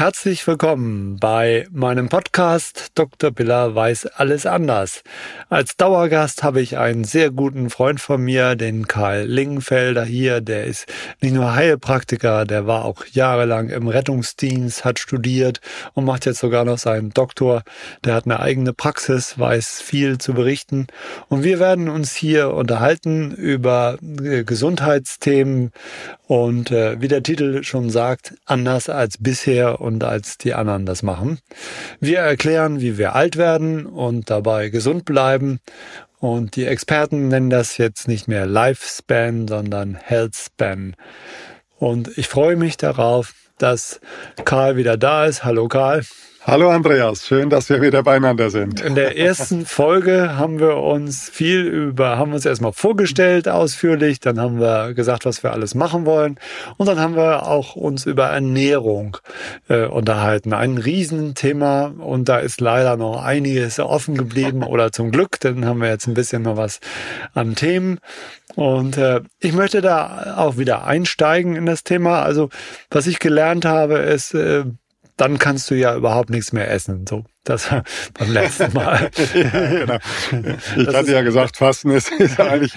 Herzlich willkommen bei meinem Podcast Dr. Biller weiß alles anders. Als Dauergast habe ich einen sehr guten Freund von mir, den Karl Lingenfelder hier. Der ist nicht nur Heilpraktiker, der war auch jahrelang im Rettungsdienst, hat studiert und macht jetzt sogar noch seinen Doktor. Der hat eine eigene Praxis, weiß viel zu berichten. Und wir werden uns hier unterhalten über äh, Gesundheitsthemen und äh, wie der Titel schon sagt, anders als bisher und als die anderen das machen. Wir erklären, wie wir alt werden und dabei gesund bleiben. Und die Experten nennen das jetzt nicht mehr Lifespan, sondern Healthspan. Und ich freue mich darauf, dass Karl wieder da ist. Hallo Karl. Hallo Andreas, schön, dass wir wieder beieinander sind. In der ersten Folge haben wir uns viel über, haben uns erstmal vorgestellt ausführlich, dann haben wir gesagt, was wir alles machen wollen und dann haben wir auch uns über Ernährung äh, unterhalten. Ein Riesenthema und da ist leider noch einiges offen geblieben oder zum Glück, dann haben wir jetzt ein bisschen noch was an Themen und äh, ich möchte da auch wieder einsteigen in das Thema. Also was ich gelernt habe, ist, äh, dann kannst du ja überhaupt nichts mehr essen. So, das beim letzten Mal. ja, genau. Ich das hatte ja gesagt, Fasten ist, ist eigentlich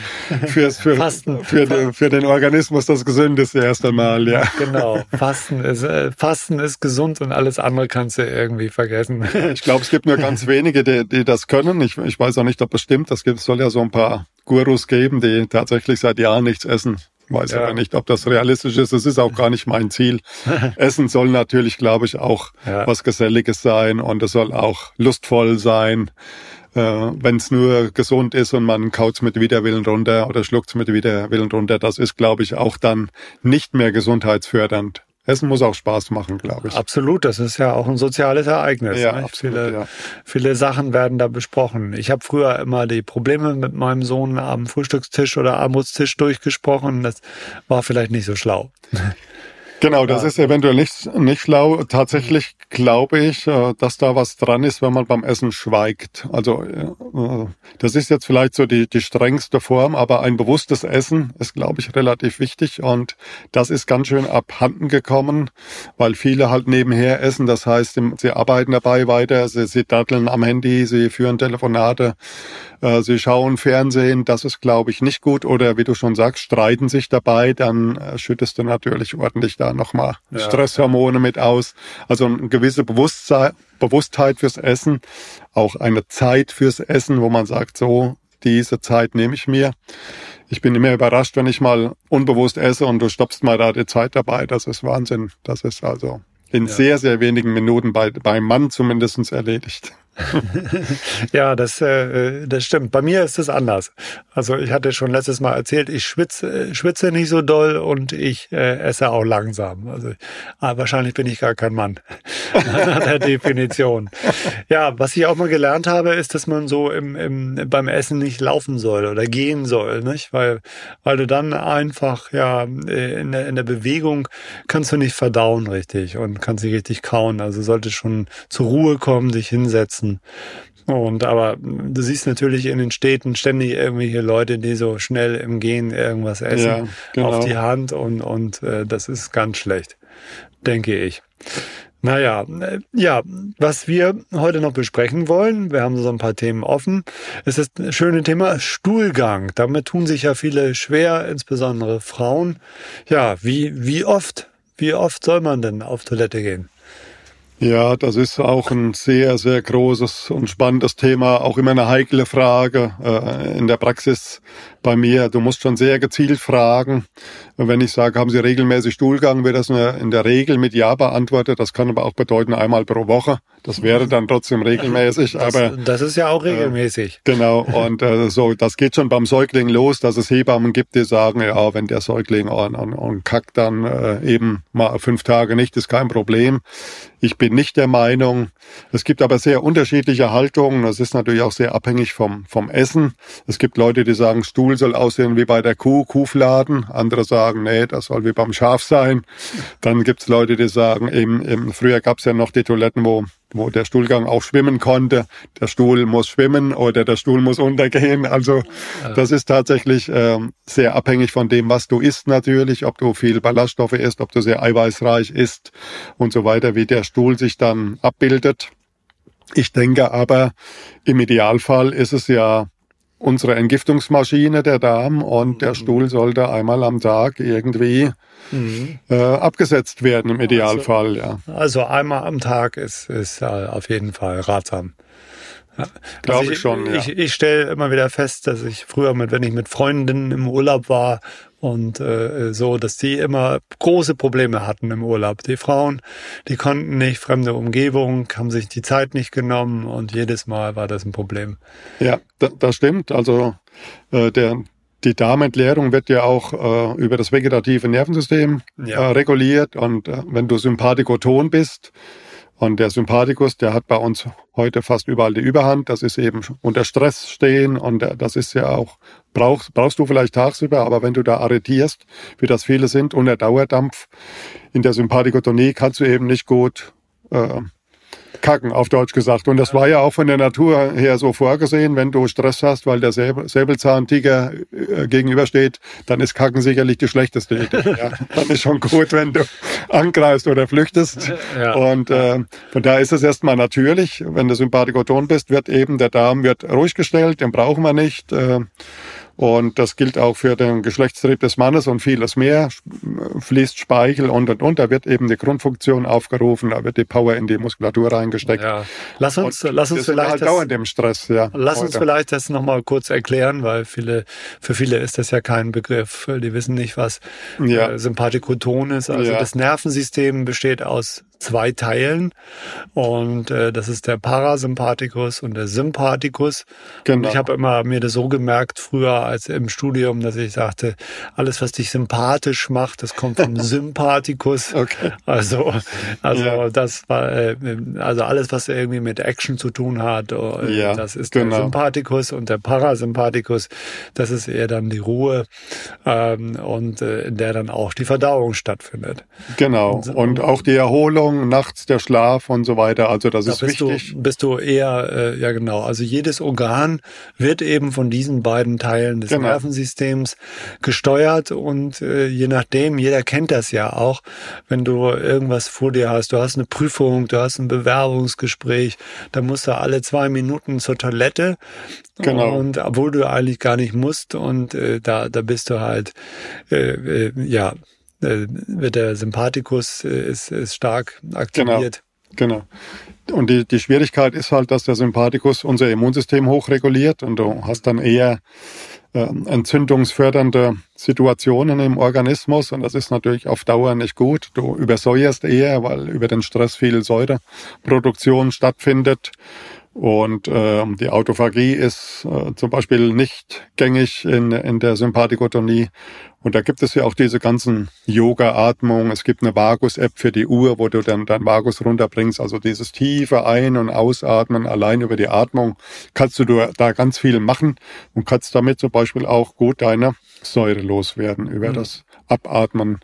fürs, für, Fasten. Für, den, für den Organismus das Gesündeste erst einmal, ja. Genau. Fasten ist, äh, Fasten ist gesund und alles andere kannst du irgendwie vergessen. Ich glaube, es gibt nur ganz wenige, die, die das können. Ich, ich weiß auch nicht, ob es stimmt. Es gibt, soll ja so ein paar Gurus geben, die tatsächlich seit Jahren nichts essen. Weiß ja. aber nicht, ob das realistisch ist. Es ist auch gar nicht mein Ziel. Essen soll natürlich, glaube ich, auch ja. was Geselliges sein und es soll auch lustvoll sein. Äh, Wenn es nur gesund ist und man kaut's mit Widerwillen runter oder schluckt's mit Widerwillen runter, das ist, glaube ich, auch dann nicht mehr gesundheitsfördernd. Essen muss auch Spaß machen, glaube ich. Absolut, das ist ja auch ein soziales Ereignis. Ja, absolut, viele, ja. viele Sachen werden da besprochen. Ich habe früher immer die Probleme mit meinem Sohn am Frühstückstisch oder Armutstisch durchgesprochen. Das war vielleicht nicht so schlau. Genau, das ist eventuell nicht, nicht schlau. Tatsächlich glaube ich, äh, dass da was dran ist, wenn man beim Essen schweigt. Also äh, das ist jetzt vielleicht so die, die strengste Form, aber ein bewusstes Essen ist, glaube ich, relativ wichtig und das ist ganz schön abhanden gekommen, weil viele halt nebenher essen. Das heißt, sie arbeiten dabei weiter, sie, sie datteln am Handy, sie führen Telefonate, sie schauen Fernsehen. Das ist, glaube ich, nicht gut. Oder wie du schon sagst, streiten sich dabei, dann schüttest du natürlich ordentlich da nochmal ja. Stresshormone mit aus. Also eine gewisse Bewusstsein, Bewusstheit fürs Essen, auch eine Zeit fürs Essen, wo man sagt, so, diese Zeit nehme ich mir. Ich bin immer überrascht, wenn ich mal unbewusst esse und du stoppst mal da die Zeit dabei. Das ist Wahnsinn. Das ist also in ja. sehr, sehr wenigen Minuten bei, beim Mann zumindestens erledigt. ja, das, äh, das stimmt. Bei mir ist es anders. Also ich hatte schon letztes Mal erzählt, ich schwitze, schwitze nicht so doll und ich äh, esse auch langsam. Also ah, wahrscheinlich bin ich gar kein Mann nach der Definition. Ja, was ich auch mal gelernt habe, ist, dass man so im, im, beim Essen nicht laufen soll oder gehen soll, nicht? Weil, weil du dann einfach ja in der, in der Bewegung kannst du nicht verdauen richtig und kannst nicht richtig kauen. Also solltest schon zur Ruhe kommen, dich hinsetzen nutzen. Und aber du siehst natürlich in den Städten ständig irgendwelche Leute, die so schnell im Gehen irgendwas essen ja, genau. auf die Hand und, und äh, das ist ganz schlecht, denke ich. Naja, äh, ja, was wir heute noch besprechen wollen, wir haben so ein paar Themen offen, ist das schöne Thema Stuhlgang. Damit tun sich ja viele schwer, insbesondere Frauen. Ja, wie, wie oft, wie oft soll man denn auf Toilette gehen? Ja, das ist auch ein sehr, sehr großes und spannendes Thema, auch immer eine heikle Frage äh, in der Praxis bei mir. Du musst schon sehr gezielt fragen. Wenn ich sage, haben Sie regelmäßig Stuhlgang, wird das in der Regel mit Ja beantwortet. Das kann aber auch bedeuten einmal pro Woche. Das wäre dann trotzdem regelmäßig. Das, aber das ist ja auch regelmäßig. Äh, genau. Und äh, so, das geht schon beim Säugling los, dass es Hebammen gibt, die sagen, ja, wenn der Säugling und, und, und kackt dann äh, eben mal fünf Tage nicht, ist kein Problem. Ich bin nicht der Meinung. Es gibt aber sehr unterschiedliche Haltungen. Das ist natürlich auch sehr abhängig vom, vom Essen. Es gibt Leute, die sagen, Stuhl soll aussehen wie bei der Kuh, Kuhfladen. Andere sagen, nee, das soll wie beim Schaf sein. Dann gibt's Leute, die sagen, eben, eben früher gab's ja noch die Toiletten, wo wo der Stuhlgang auch schwimmen konnte. Der Stuhl muss schwimmen oder der Stuhl muss untergehen. Also das ist tatsächlich ähm, sehr abhängig von dem, was du isst natürlich, ob du viel Ballaststoffe isst, ob du sehr eiweißreich isst und so weiter, wie der Stuhl sich dann abbildet. Ich denke aber, im Idealfall ist es ja unsere Entgiftungsmaschine, der Darm, und der mhm. Stuhl sollte einmal am Tag irgendwie mhm. äh, abgesetzt werden, im Idealfall. Also, ja. also einmal am Tag ist, ist äh, auf jeden Fall ratsam. Ja. Glaube also ich, ich, schon. Ja. Ich, ich stelle immer wieder fest, dass ich früher mit, wenn ich mit Freundinnen im Urlaub war und äh, so, dass die immer große Probleme hatten im Urlaub. Die Frauen, die konnten nicht, fremde Umgebung, haben sich die Zeit nicht genommen und jedes Mal war das ein Problem. Ja, das stimmt. Also äh, der, die Darmentleerung wird ja auch äh, über das vegetative Nervensystem ja. äh, reguliert und äh, wenn du sympathikoton bist, und der Sympathikus, der hat bei uns heute fast überall die Überhand. Das ist eben unter Stress stehen und äh, das ist ja auch, brauchst, brauchst du vielleicht tagsüber, aber wenn du da arretierst, wie das viele sind, unter Dauerdampf in der Sympathikotonie kannst du eben nicht gut äh, kacken, auf Deutsch gesagt. Und das war ja auch von der Natur her so vorgesehen, wenn du Stress hast, weil der Säbelzahntiger äh, gegenübersteht, dann ist kacken sicherlich die schlechteste Idee. Ja. Dann ist schon gut, wenn du angreifst oder flüchtest. Ja. Und äh, von daher ist es erstmal natürlich, wenn du Sympathikoton bist, wird eben der Darm wird ruhig gestellt, den brauchen wir nicht. Äh, und das gilt auch für den Geschlechtstrieb des Mannes und vieles mehr. Fließt Speichel und und und. Da wird eben die Grundfunktion aufgerufen, da wird die Power in die Muskulatur reingesteckt. Ja. Lass uns, und lass uns vielleicht halt das, dauernd im Stress, ja. Lass heute. uns vielleicht das nochmal kurz erklären, weil viele, für viele ist das ja kein Begriff. Die wissen nicht, was ja. äh, Sympathikoton ist. Also ja. das Nervensystem besteht aus zwei Teilen und äh, das ist der Parasympathikus und der Sympathikus. Genau. Und ich habe immer mir das so gemerkt früher als im Studium, dass ich sagte, alles was dich sympathisch macht, das kommt vom Sympathikus. Okay. Also also ja. das war äh, also alles was irgendwie mit Action zu tun hat, äh, ja, das ist genau. der Sympathikus und der Parasympathikus, das ist eher dann die Ruhe ähm, und äh, in der dann auch die Verdauung stattfindet. Genau und, und auch die Erholung Ernährung, nachts der Schlaf und so weiter. Also das da ist bist wichtig. Du, bist du eher, äh, ja genau, also jedes Organ wird eben von diesen beiden Teilen des genau. Nervensystems gesteuert und äh, je nachdem, jeder kennt das ja auch, wenn du irgendwas vor dir hast, du hast eine Prüfung, du hast ein Bewerbungsgespräch, dann musst du alle zwei Minuten zur Toilette Genau. Und obwohl du eigentlich gar nicht musst und äh, da, da bist du halt, äh, äh, ja, wird der Sympathikus äh, ist, ist stark aktiviert. Genau. genau. Und die, die Schwierigkeit ist halt, dass der Sympathikus unser Immunsystem hochreguliert und du hast dann eher äh, entzündungsfördernde Situationen im Organismus und das ist natürlich auf Dauer nicht gut. Du übersäuerst eher, weil über den Stress viel Säureproduktion stattfindet. Und äh, die Autophagie ist äh, zum Beispiel nicht gängig in, in der Sympathikotonie. Und da gibt es ja auch diese ganzen Yoga-Atmungen. Es gibt eine Vagus-App für die Uhr, wo du dann dein Vagus runterbringst. Also dieses tiefe Ein- und Ausatmen allein über die Atmung kannst du da ganz viel machen und kannst damit zum Beispiel auch gut deine Säure loswerden über mhm. das Abatmen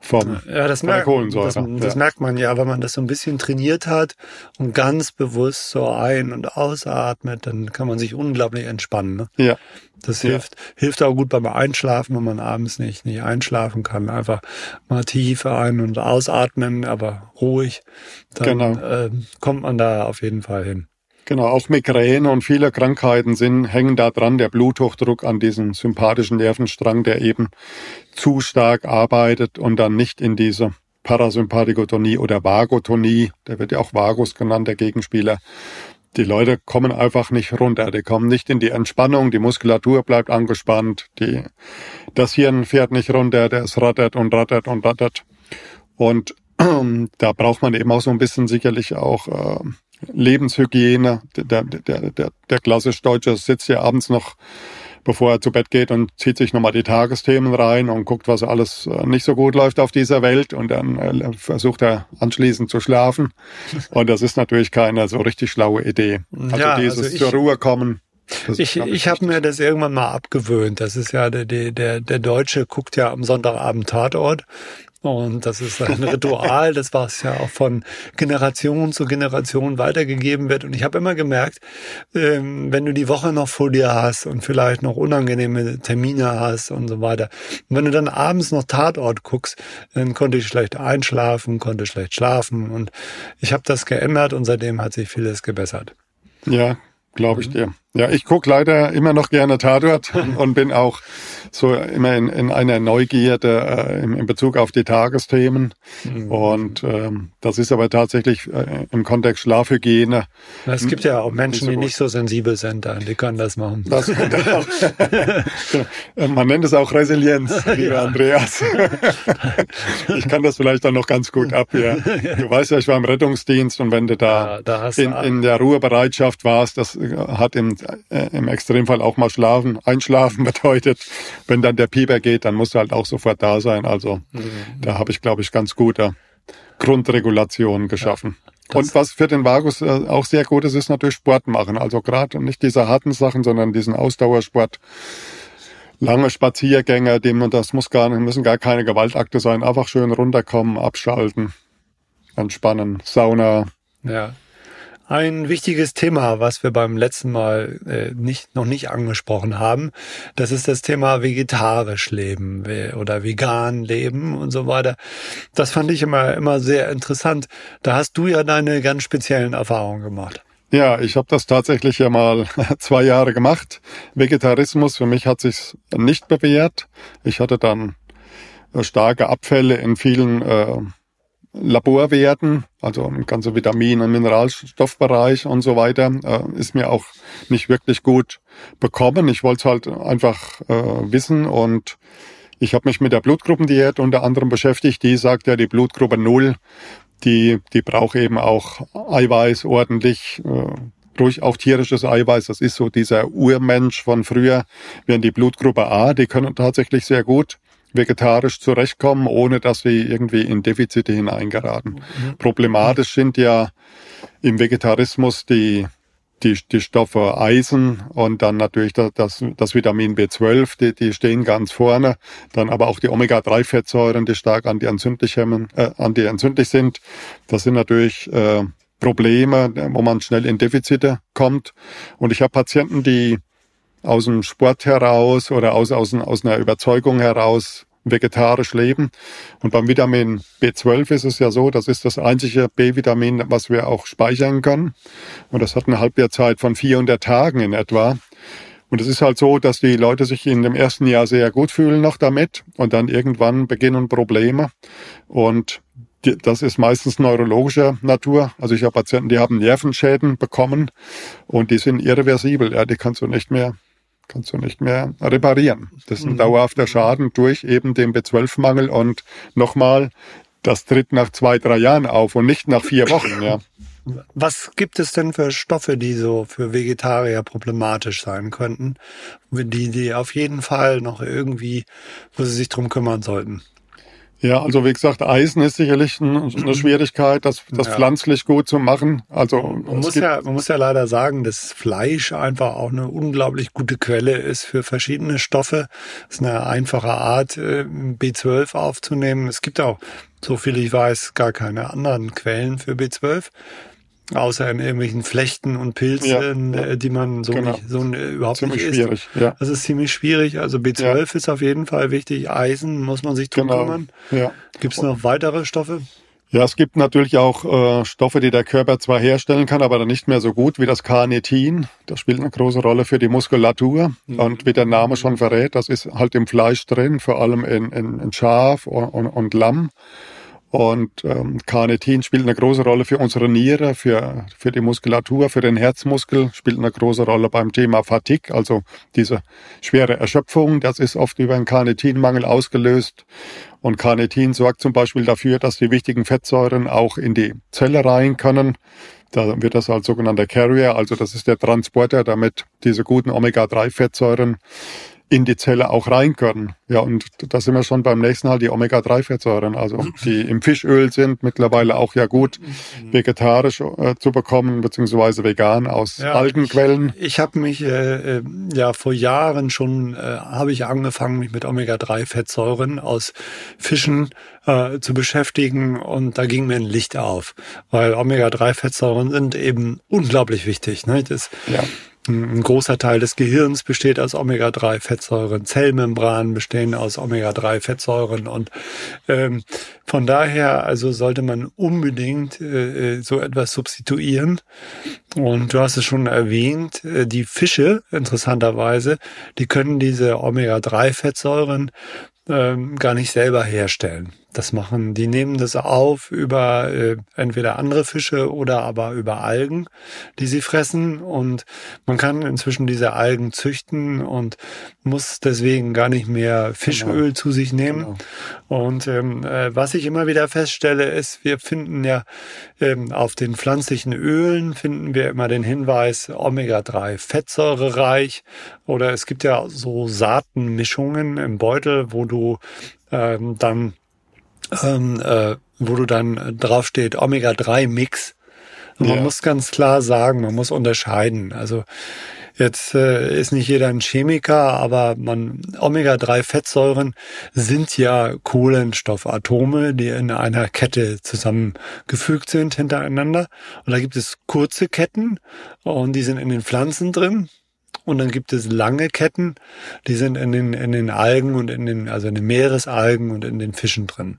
vom ja, das, merkt, das, das ja. merkt man ja, wenn man das so ein bisschen trainiert hat und ganz bewusst so ein- und ausatmet, dann kann man sich unglaublich entspannen. Ne? Ja. Das hilft, ja. hilft auch gut beim Einschlafen, wenn man abends nicht, nicht einschlafen kann. Einfach mal tief ein- und ausatmen, aber ruhig. Dann genau. äh, kommt man da auf jeden Fall hin. Genau, auch Migräne und viele Krankheiten sind, hängen da dran, der Bluthochdruck an diesem sympathischen Nervenstrang, der eben zu stark arbeitet und dann nicht in diese Parasympathikotonie oder Vagotonie, der wird ja auch Vagus genannt, der Gegenspieler. Die Leute kommen einfach nicht runter, die kommen nicht in die Entspannung, die Muskulatur bleibt angespannt, die, das Hirn fährt nicht runter, der es rattert und rattert und rattert. Und da braucht man eben auch so ein bisschen sicherlich auch äh, Lebenshygiene. Der, der, der, der klassisch Deutsche sitzt ja abends noch, bevor er zu Bett geht und zieht sich nochmal die Tagesthemen rein und guckt, was alles äh, nicht so gut läuft auf dieser Welt und dann äh, versucht er anschließend zu schlafen. Und das ist natürlich keine so richtig schlaue Idee. Also ja, dieses also ich, zur Ruhe kommen. Ich, ich habe mir das irgendwann mal abgewöhnt. Das ist ja der, der, der Deutsche guckt ja am Sonntagabend Tatort Und das ist ein Ritual, das was ja auch von Generation zu Generation weitergegeben wird. Und ich habe immer gemerkt, ähm, wenn du die Woche noch vor dir hast und vielleicht noch unangenehme Termine hast und so weiter, und wenn du dann abends noch Tatort guckst, dann konnte ich schlecht einschlafen, konnte schlecht schlafen. Und ich habe das geändert und seitdem hat sich vieles gebessert. Ja, glaube ich mhm. dir. Ja, ich gucke leider immer noch gerne Tatort und bin auch so immer in, in einer Neugierde äh, in, in Bezug auf die Tagesthemen. Mhm. Und ähm, das ist aber tatsächlich äh, im Kontext Schlafhygiene. Es gibt ja auch Menschen, so die nicht so sensibel sind, dann, die können das machen. Das auch. Man nennt es auch Resilienz, lieber ja. Andreas. ich kann das vielleicht dann noch ganz gut ab. Ja. Du weißt ja, ich war im Rettungsdienst und wenn du da, ja, da in, in der Ruhebereitschaft warst, das hat im äh, im Extremfall auch mal schlafen. Einschlafen bedeutet, wenn dann der Pieper geht, dann musst du halt auch sofort da sein. Also mhm. da habe ich, glaube ich, ganz gute Grundregulationen geschaffen. Ja, und was für den Vagus äh, auch sehr gut ist, ist natürlich Sport machen. Also gerade nicht diese harten Sachen, sondern diesen Ausdauersport. Lange Spaziergänge, dem das muss gar nicht, müssen gar keine Gewaltakte sein. Einfach schön runterkommen, abschalten, entspannen, Sauna. Ja. Ein wichtiges Thema, was wir beim letzten Mal äh, nicht, noch nicht angesprochen haben, das ist das Thema vegetarisch leben oder vegan leben und so weiter. Das fand ich immer, immer sehr interessant. Da hast du ja deine ganz speziellen Erfahrungen gemacht. Ja, ich habe das tatsächlich ja mal zwei Jahre gemacht. Vegetarismus für mich hat sich nicht bewährt. Ich hatte dann starke Abfälle in vielen äh, Laborwerten, also im ganzen Vitamin- und Mineralstoffbereich und so weiter, äh, ist mir auch nicht wirklich gut bekommen. Ich wollte es halt einfach äh, wissen und ich habe mich mit der Blutgruppendiät unter anderem beschäftigt. Die sagt ja, die Blutgruppe Null, die, die braucht eben auch Eiweiß ordentlich, äh, ruhig auch tierisches Eiweiß. Das ist so dieser Urmensch von früher. Während die Blutgruppe A, die können tatsächlich sehr gut vegetarisch zurechtkommen, ohne dass sie irgendwie in Defizite hineingeraten. Mhm. Problematisch sind ja im Vegetarismus die, die, die Stoffe Eisen und dann natürlich das, das, das Vitamin B12, die, die stehen ganz vorne. Dann aber auch die Omega-3-Fettsäuren, die stark antientzündlich, hemmen, äh, antientzündlich sind. Das sind natürlich äh, Probleme, wo man schnell in Defizite kommt. Und ich habe Patienten, die aus dem Sport heraus oder aus, aus, aus einer Überzeugung heraus vegetarisch leben. Und beim Vitamin B12 ist es ja so, das ist das einzige B-Vitamin, was wir auch speichern können. Und das hat eine Halbwertzeit von 400 Tagen in etwa. Und es ist halt so, dass die Leute sich in dem ersten Jahr sehr gut fühlen noch damit und dann irgendwann beginnen Probleme. Und das ist meistens neurologischer Natur. Also ich habe Patienten, die haben Nervenschäden bekommen und die sind irreversibel. Ja, die kannst du nicht mehr kannst du nicht mehr reparieren. Das ist ein mhm. dauerhafter Schaden durch eben den B12-Mangel und nochmal, das tritt nach zwei, drei Jahren auf und nicht nach vier Wochen, ja. Was gibt es denn für Stoffe, die so für Vegetarier problematisch sein könnten, die, die auf jeden Fall noch irgendwie, wo sie sich drum kümmern sollten? Ja, also wie gesagt, Eisen ist sicherlich eine Schwierigkeit, das, das ja. pflanzlich gut zu machen. Also man muss ja, man muss ja leider sagen, dass Fleisch einfach auch eine unglaublich gute Quelle ist für verschiedene Stoffe. Es ist eine einfache Art, äh, B12 aufzunehmen. Es gibt auch, so viel ich weiß, gar keine anderen Quellen für B12 außer in irgendwelchen Flechten und Pilzen, ja, ja. Äh, die man so genau. nicht, so äh, überhaupt ziemlich nicht schwierig, isst. Ja. Das ist ziemlich schwierig. Also B12 ja. ist auf jeden Fall wichtig. Eisen muss man sich drum genau. kümmern. Ja. Gibt es noch weitere Stoffe? Ja, es gibt natürlich auch äh, Stoffe, die der Körper zwar herstellen kann, aber dann nicht mehr so gut wie das Carnitin. Das spielt eine große Rolle für die Muskulatur. Mhm. Und wie der Name schon verrät, das ist halt im Fleisch drin, vor allem in, in, in Schaf und, und, und Lamm. Und ähm, Carnitin spielt eine große Rolle für unsere Niere, für, für die Muskulatur, für den Herzmuskel, spielt eine große Rolle beim Thema Fatigue, also diese schwere Erschöpfung. Das ist oft über einen Carnitinmangel ausgelöst. Und Carnitin sorgt zum Beispiel dafür, dass die wichtigen Fettsäuren auch in die Zelle rein können. Da wird das als sogenannter Carrier, also das ist der Transporter, damit diese guten Omega-3-Fettsäuren in die Zelle auch rein können. Ja, und da sind wir schon beim nächsten halt die Omega-3-Fettsäuren, also die im Fischöl sind, mittlerweile auch ja gut vegetarisch äh, zu bekommen, beziehungsweise vegan aus ja, Algenquellen. Ich, ich habe mich äh, äh, ja vor Jahren schon, äh, habe ich angefangen, mich mit Omega-3-Fettsäuren aus Fischen äh, zu beschäftigen und da ging mir ein Licht auf, weil Omega-3-Fettsäuren sind eben unglaublich wichtig. Ne? Das, ja ein großer Teil des Gehirns besteht aus Omega-3-Fettsäuren, Zellmembranen bestehen aus Omega-3-Fettsäuren und ähm, von daher also sollte man unbedingt äh, äh, so etwas substituieren. Und du hast es schon erwähnt, äh, die Fische interessanterweise, die können diese Omega-3-Fettsäuren ähm, gar nicht selber herstellen das machen. Die nehmen das auf über äh, entweder andere Fische oder aber über Algen, die sie fressen. Und man kann inzwischen diese Algen züchten und muss deswegen gar nicht mehr Fischöl genau. zu sich nehmen. Genau. Und ähm, äh, was ich immer wieder feststelle, ist, wir finden ja ähm, auf den pflanzlichen Ölen finden wir immer den Hinweis Omega-3 fettsäurereich oder es gibt ja so Saatenmischungen im Beutel, wo du ähm, dann ähm, äh, wo du dann draufsteht Omega-3-Mix. Man ja. muss ganz klar sagen, man muss unterscheiden. Also Jetzt äh, ist nicht jeder ein Chemiker, aber man Omega-3-Fettsäuren sind ja Kohlenstoffatome, die in einer Kette zusammengefügt sind hintereinander. Und da gibt es kurze Ketten und die sind in den Pflanzen drin. Und dann gibt es lange Ketten, die sind in den, in den Algen und in den, also in den Meeresalgen und in den Fischen drin.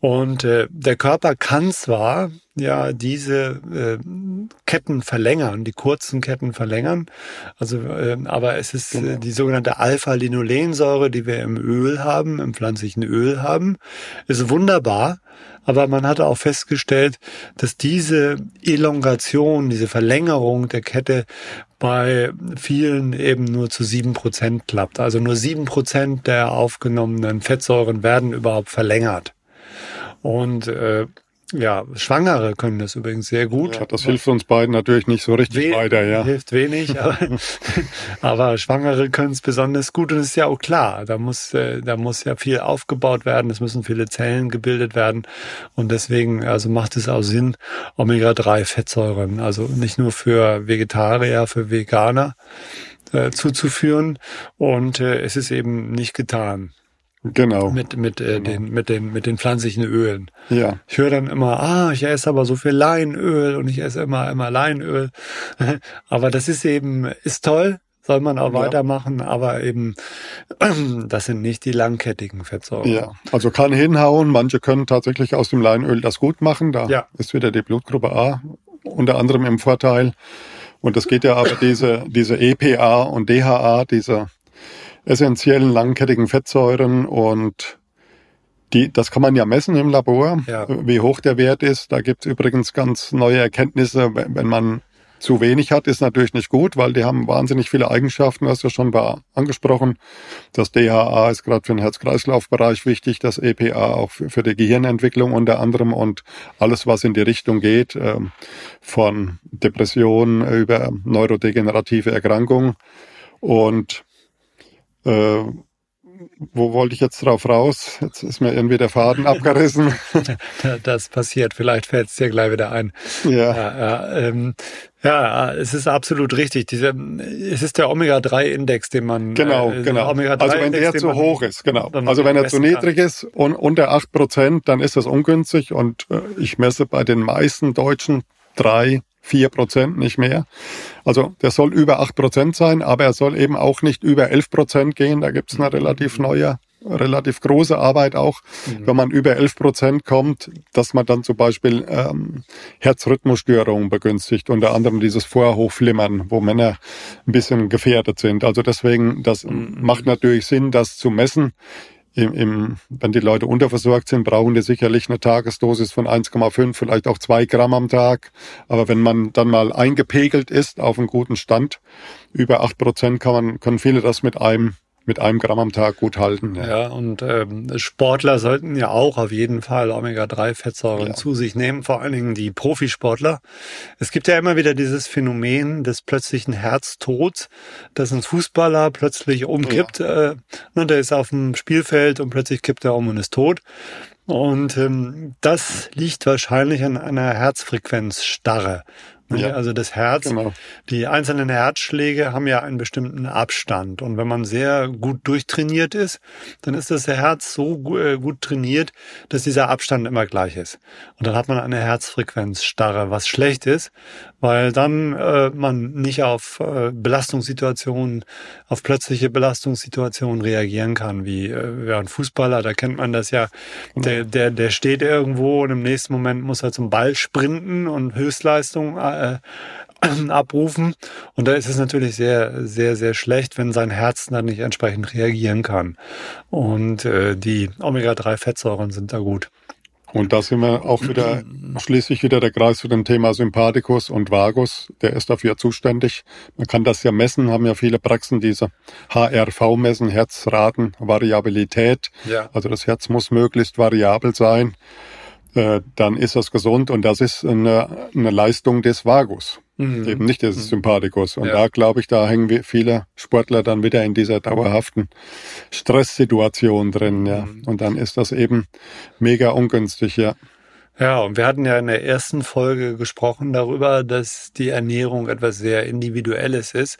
Und äh, der Körper kann zwar ja diese äh, Ketten verlängern, die kurzen Ketten verlängern, also äh, aber es ist äh, genau. die sogenannte Alpha-Linolensäure, die wir im Öl haben, im pflanzlichen Öl haben, ist wunderbar. Aber man hat auch festgestellt, dass diese Elongation, diese Verlängerung der Kette bei vielen eben nur zu sieben Prozent klappt. Also nur sieben Prozent der aufgenommenen Fettsäuren werden überhaupt verlängert. Und äh, ja, Schwangere können das übrigens sehr gut. Ja, das hilft uns beiden natürlich nicht so richtig We weiter, ja. Hilft wenig, aber, aber Schwangere können es besonders gut und es ist ja auch klar, da muss, äh, da muss ja viel aufgebaut werden, es müssen viele Zellen gebildet werden und deswegen, also macht es auch Sinn, Omega-3-Fettsäuren, also nicht nur für Vegetarier, für Veganer äh, zuzuführen und äh, es ist eben nicht getan. Genau. Mit, mit, äh, genau. den, mit, den, mit den pflanzlichen Ölen. Ja. Ich höre dann immer, ah, ich esse aber so viel Leinöl und ich esse immer, immer Leinöl. aber das ist eben, ist toll, soll man auch ja. weitermachen, aber eben, das sind nicht die langkettigen Fettsäuren. Ja, also kann hinhauen. Manche können tatsächlich aus dem Leinöl das gut machen. Da ja. ist wieder die Blutgruppe A unter anderem im Vorteil. Und das geht ja aber diese, diese EPA und DHA, diese essentiellen langkettigen Fettsäuren und die, das kann man ja messen im Labor, ja. wie hoch der Wert ist. Da gibt es übrigens ganz neue Erkenntnisse. Wenn man zu wenig hat, ist natürlich nicht gut, weil die haben wahnsinnig viele Eigenschaften. Du hast ja schon angesprochen. Das DHA ist gerade für den Herz-Kreislauf-Bereich wichtig, das EPA auch für, für, die Gehirnentwicklung unter anderem und alles, was in die Richtung geht, äh, von Depressionen über neurodegenerative Erkrankungen. Und äh, wo wollte ich jetzt drauf raus? Jetzt ist mir irgendwie der Faden abgerissen. Das passiert. Vielleicht fällt es dir gleich wieder ein. Ja. Ja, ja, ähm, ja, es ist absolut richtig. Diese, es ist der Omega-3-Index, den man. Genau, äh, genau. also wenn der zu hoch ist, genau. Also wenn er zu niedrig kann. ist und unter acht Prozent, dann ist das ungünstig. Und äh, ich messe bei den meisten Deutschen drei, vier Prozent, nicht mehr. Also der soll über acht Prozent sein, aber er soll eben auch nicht über elf Prozent gehen. Da gibt es eine relativ neue, relativ große Arbeit auch, mhm. wenn man über elf Prozent kommt, dass man dann zum Beispiel ähm, Herzrhythmusstörungen begünstigt, unter anderem dieses Vorhochflimmern, wo Männer ein bisschen gefährdet sind. Also deswegen, das mhm. macht natürlich Sinn, das zu messen im, im, wenn die Leute unterversorgt sind, brauchen die sicherlich eine Tagesdosis von 1,5, vielleicht auch zwei Gramm am Tag. Aber wenn man dann mal eingepegelt ist auf einen guten Stand, über acht Prozent kann man, können viele das mit einem mit einem Gramm am Tag gut halten. Ja, ja und ähm, Sportler sollten ja auch auf jeden Fall Omega-3-Fettsäuren ja. zu sich nehmen, vor allen Dingen die Profisportler. Es gibt ja immer wieder dieses Phänomen des plötzlichen Herztods, dass ein Fußballer plötzlich umkippt. Ja. Äh, ne, der ist auf dem Spielfeld und plötzlich kippt er um und ist tot. Und ähm, das liegt wahrscheinlich an einer Herzfrequenzstarre. Ne? Ja, also das Herz, genau. die einzelnen Herzschläge haben ja einen bestimmten Abstand. Und wenn man sehr gut durchtrainiert ist, dann ist das Herz so äh, gut trainiert, dass dieser Abstand immer gleich ist. Und dann hat man eine Herzfrequenzstarre, was schlecht ist, weil dann äh, man nicht auf äh, Belastungssituationen, auf plötzliche Belastungssituationen reagieren kann, wie äh, ja, ein Fußballer, da kennt man das ja, genau. der, der, der steht irgendwo und im nächsten Moment muss er zum Ball sprinten und Höchstleistung äh, abrufen. Und da ist es natürlich sehr, sehr, sehr schlecht, wenn sein Herz dann nicht entsprechend reagieren kann. Und äh, die Omega-3-Fettsäuren sind da gut. Und da sind wir auch wieder, schließlich wieder der Kreis zu dem Thema Sympathikus und Vagus. Der ist dafür zuständig. Man kann das ja messen, haben ja viele Praxen diese HRV messen, Herzraten, Variabilität. Ja. Also das Herz muss möglichst variabel sein. Äh, dann ist das gesund und das ist eine, eine Leistung des Vagus, mhm. eben nicht des mhm. Sympathikus. Und ja. da glaube ich, da hängen wir viele Sportler dann wieder in dieser dauerhaften Stresssituation drin, ja. Mhm. Und dann ist das eben mega ungünstig, ja. Ja, und wir hatten ja in der ersten Folge gesprochen darüber, dass die Ernährung etwas sehr Individuelles ist.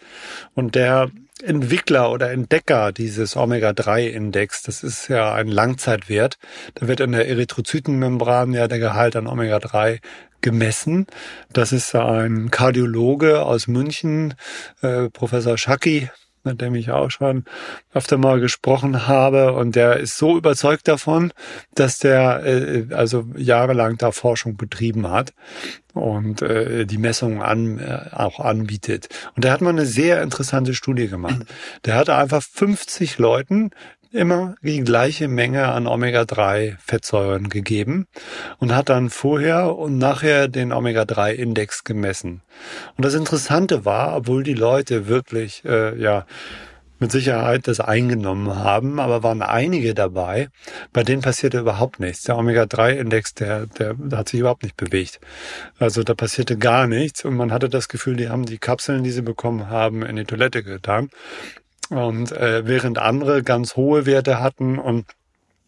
Und der Entwickler oder Entdecker dieses Omega-3-Index, das ist ja ein Langzeitwert. Da wird in der Erythrozytenmembran ja der Gehalt an Omega-3 gemessen. Das ist ein Kardiologe aus München, äh, Professor Schacki, mit dem ich auch schon öfter mal gesprochen habe. Und der ist so überzeugt davon, dass der äh, also jahrelang da Forschung betrieben hat und äh, die Messungen an, äh, auch anbietet. Und der hat mal eine sehr interessante Studie gemacht. Der hat einfach 50 Leuten immer die gleiche Menge an Omega-3-Fettsäuren gegeben und hat dann vorher und nachher den Omega-3-Index gemessen. Und das Interessante war, obwohl die Leute wirklich, äh, ja, mit Sicherheit das eingenommen haben, aber waren einige dabei, bei denen passierte überhaupt nichts. Der Omega-3-Index, der, der, der hat sich überhaupt nicht bewegt. Also da passierte gar nichts und man hatte das Gefühl, die haben die Kapseln, die sie bekommen haben, in die Toilette getan. Und äh, während andere ganz hohe Werte hatten und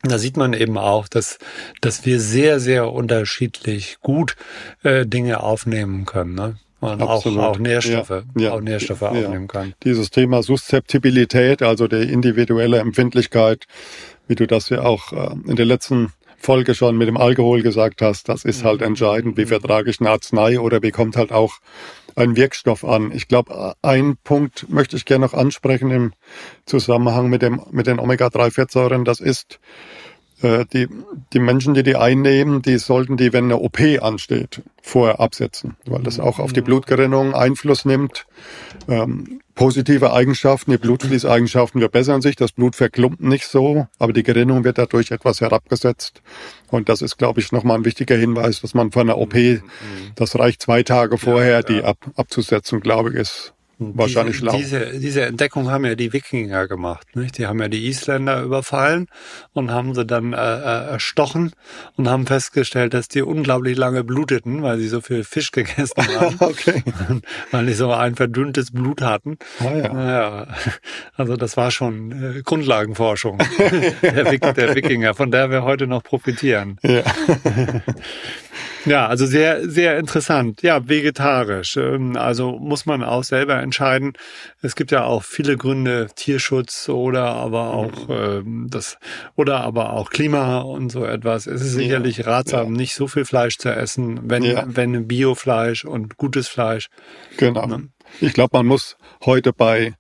da sieht man eben auch, dass, dass wir sehr, sehr unterschiedlich gut äh, Dinge aufnehmen können. Ne? Und auch, auch Nährstoffe, ja, auch Nährstoffe ja, aufnehmen kann. Dieses Thema Suszeptibilität, also die individuelle Empfindlichkeit, wie du das ja auch äh, in der letzten Folge schon mit dem Alkohol gesagt hast, das ist halt entscheidend. Wie vertrage ich eine Arznei oder wie kommt halt auch ein Wirkstoff an? Ich glaube, ein Punkt möchte ich gerne noch ansprechen im Zusammenhang mit dem, mit den Omega-3-Fettsäuren. Das ist, die, die Menschen, die die einnehmen, die sollten die, wenn eine OP ansteht, vorher absetzen, weil das auch auf die Blutgerinnung Einfluss nimmt. Ähm, positive Eigenschaften, die Blutfließeigenschaften verbessern sich, das Blut verklumpt nicht so, aber die Gerinnung wird dadurch etwas herabgesetzt. Und das ist, glaube ich, nochmal ein wichtiger Hinweis, dass man von einer OP, das reicht zwei Tage vorher, die ab, abzusetzen, glaube ich, ist Wahrscheinlich schlau. Diese, diese Entdeckung haben ja die Wikinger gemacht. Nicht? Die haben ja die Isländer überfallen und haben sie dann äh, äh, erstochen und haben festgestellt, dass die unglaublich lange bluteten, weil sie so viel Fisch gegessen haben. okay. weil die so ein verdünntes Blut hatten. Ah, ja. Naja, also das war schon äh, Grundlagenforschung der, der Wikinger, von der wir heute noch profitieren. Ja. Ja, also sehr, sehr interessant. Ja, vegetarisch. Ähm, also muss man auch selber entscheiden. Es gibt ja auch viele Gründe, Tierschutz oder aber auch ähm, das oder aber auch Klima und so etwas. Es ist sicherlich ja, ratsam, ja. nicht so viel Fleisch zu essen, wenn, ja. wenn Biofleisch und gutes Fleisch. Genau. Ne? Ich glaube, man muss heute bei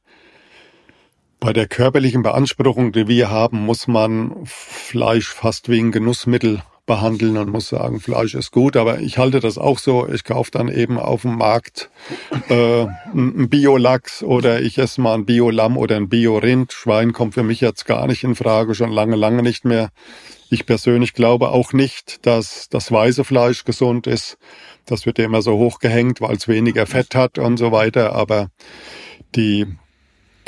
bei der körperlichen Beanspruchung, die wir haben, muss man Fleisch fast wie ein Genussmittel behandeln und muss sagen, Fleisch ist gut, aber ich halte das auch so. Ich kaufe dann eben auf dem Markt äh, ein Bio-Lachs oder ich esse mal ein Bio-Lamm oder ein Bio-Rind. Schwein kommt für mich jetzt gar nicht in Frage, schon lange, lange nicht mehr. Ich persönlich glaube auch nicht, dass das weiße Fleisch gesund ist. Das wird ja immer so hochgehängt, weil es weniger Fett hat und so weiter. Aber die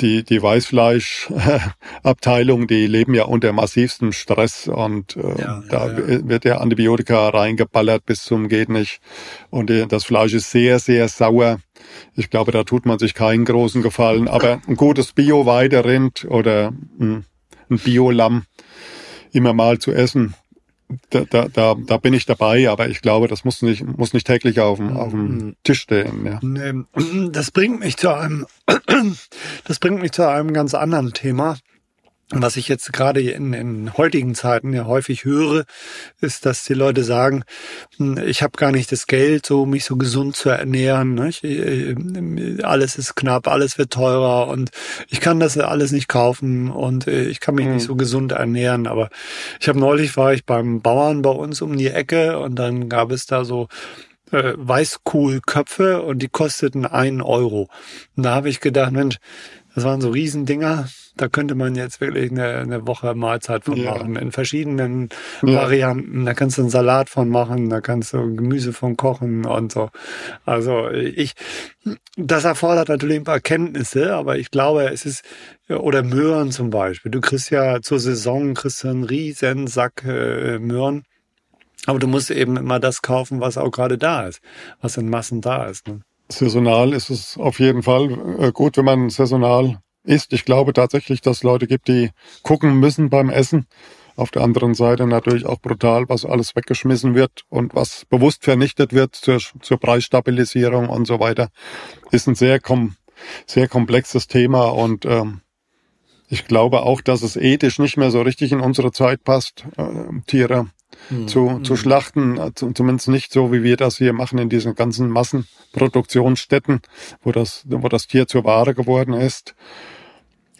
die, die Weißfleischabteilung, die leben ja unter massivstem Stress und äh, ja, da ja. wird ja Antibiotika reingeballert bis zum geht nicht. Und äh, das Fleisch ist sehr, sehr sauer. Ich glaube, da tut man sich keinen großen Gefallen. Aber ein gutes Bio-Weiderind oder ein, ein Bio-Lamm immer mal zu essen, da, da, da, da bin ich dabei, aber ich glaube, das muss nicht, muss nicht täglich auf dem, auf dem mhm. Tisch stehen. Ja. Das bringt mich zu einem, das bringt mich zu einem ganz anderen Thema. Was ich jetzt gerade in, in heutigen Zeiten ja häufig höre, ist, dass die Leute sagen, hm, ich habe gar nicht das Geld, so mich so gesund zu ernähren. Nicht? Äh, alles ist knapp, alles wird teurer und ich kann das alles nicht kaufen und äh, ich kann mich mhm. nicht so gesund ernähren. Aber ich habe neulich war ich beim Bauern bei uns um die Ecke und dann gab es da so äh, Weißkohlköpfe und die kosteten einen Euro. Und da habe ich gedacht, Mensch, das waren so Riesendinger. Da könnte man jetzt wirklich eine, eine Woche Mahlzeit von ja. machen. In verschiedenen ja. Varianten. Da kannst du einen Salat von machen, da kannst du Gemüse von kochen und so. Also ich, das erfordert natürlich ein paar Kenntnisse, aber ich glaube, es ist, oder Möhren zum Beispiel. Du kriegst ja zur Saison, kriegst du einen riesen Sack äh, Möhren. Aber du musst eben immer das kaufen, was auch gerade da ist, was in Massen da ist. Ne? Saisonal ist es auf jeden Fall äh, gut, wenn man saisonal isst. Ich glaube tatsächlich, dass es Leute gibt, die gucken müssen beim Essen. Auf der anderen Seite natürlich auch brutal, was alles weggeschmissen wird und was bewusst vernichtet wird zur, zur Preisstabilisierung und so weiter. Ist ein sehr, kom sehr komplexes Thema und ähm, ich glaube auch, dass es ethisch nicht mehr so richtig in unsere Zeit passt, äh, Tiere hm. zu, hm. zu schlachten, zumindest nicht so, wie wir das hier machen in diesen ganzen Massenproduktionsstätten, wo das, wo das Tier zur Ware geworden ist.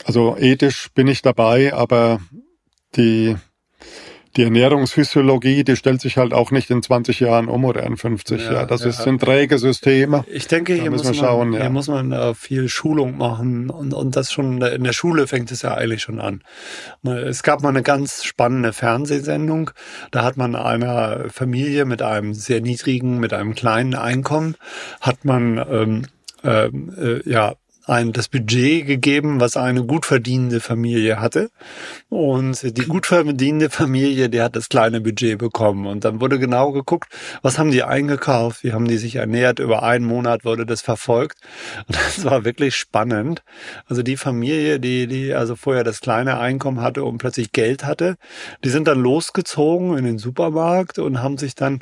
Also ethisch bin ich dabei, aber die die Ernährungsphysiologie, die stellt sich halt auch nicht in 20 Jahren um oder in 50. Ja, ja das ja. Ist, sind träge Systeme. Ich denke, hier, muss man, schauen, ja. hier muss man äh, viel Schulung machen und, und das schon in der Schule fängt es ja eigentlich schon an. Es gab mal eine ganz spannende Fernsehsendung. Da hat man einer Familie mit einem sehr niedrigen, mit einem kleinen Einkommen, hat man ähm, ähm äh, ja ein, das Budget gegeben, was eine gut verdienende Familie hatte. Und die gut verdienende Familie, die hat das kleine Budget bekommen. Und dann wurde genau geguckt, was haben die eingekauft, wie haben die sich ernährt. Über einen Monat wurde das verfolgt. Und das war wirklich spannend. Also die Familie, die, die also vorher das kleine Einkommen hatte und plötzlich Geld hatte, die sind dann losgezogen in den Supermarkt und haben sich dann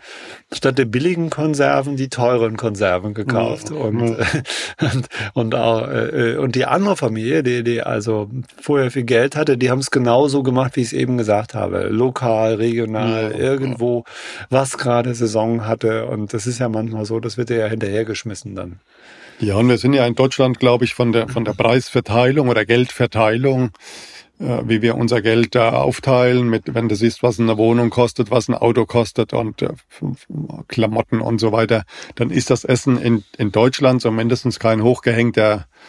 statt der billigen Konserven die teuren Konserven gekauft. Ja, und, und, und auch äh, und die andere Familie, die, die also vorher viel Geld hatte, die haben es genauso gemacht, wie ich es eben gesagt habe. Lokal, regional, ja, irgendwo, was gerade Saison hatte. Und das ist ja manchmal so, das wird ja hinterhergeschmissen dann. Ja, und wir sind ja in Deutschland, glaube ich, von der, von der Preisverteilung oder Geldverteilung äh, wie wir unser Geld da aufteilen, mit, wenn du siehst, was eine Wohnung kostet, was ein Auto kostet und äh, Klamotten und so weiter, dann ist das Essen in, in Deutschland so mindestens kein hochgehängter äh,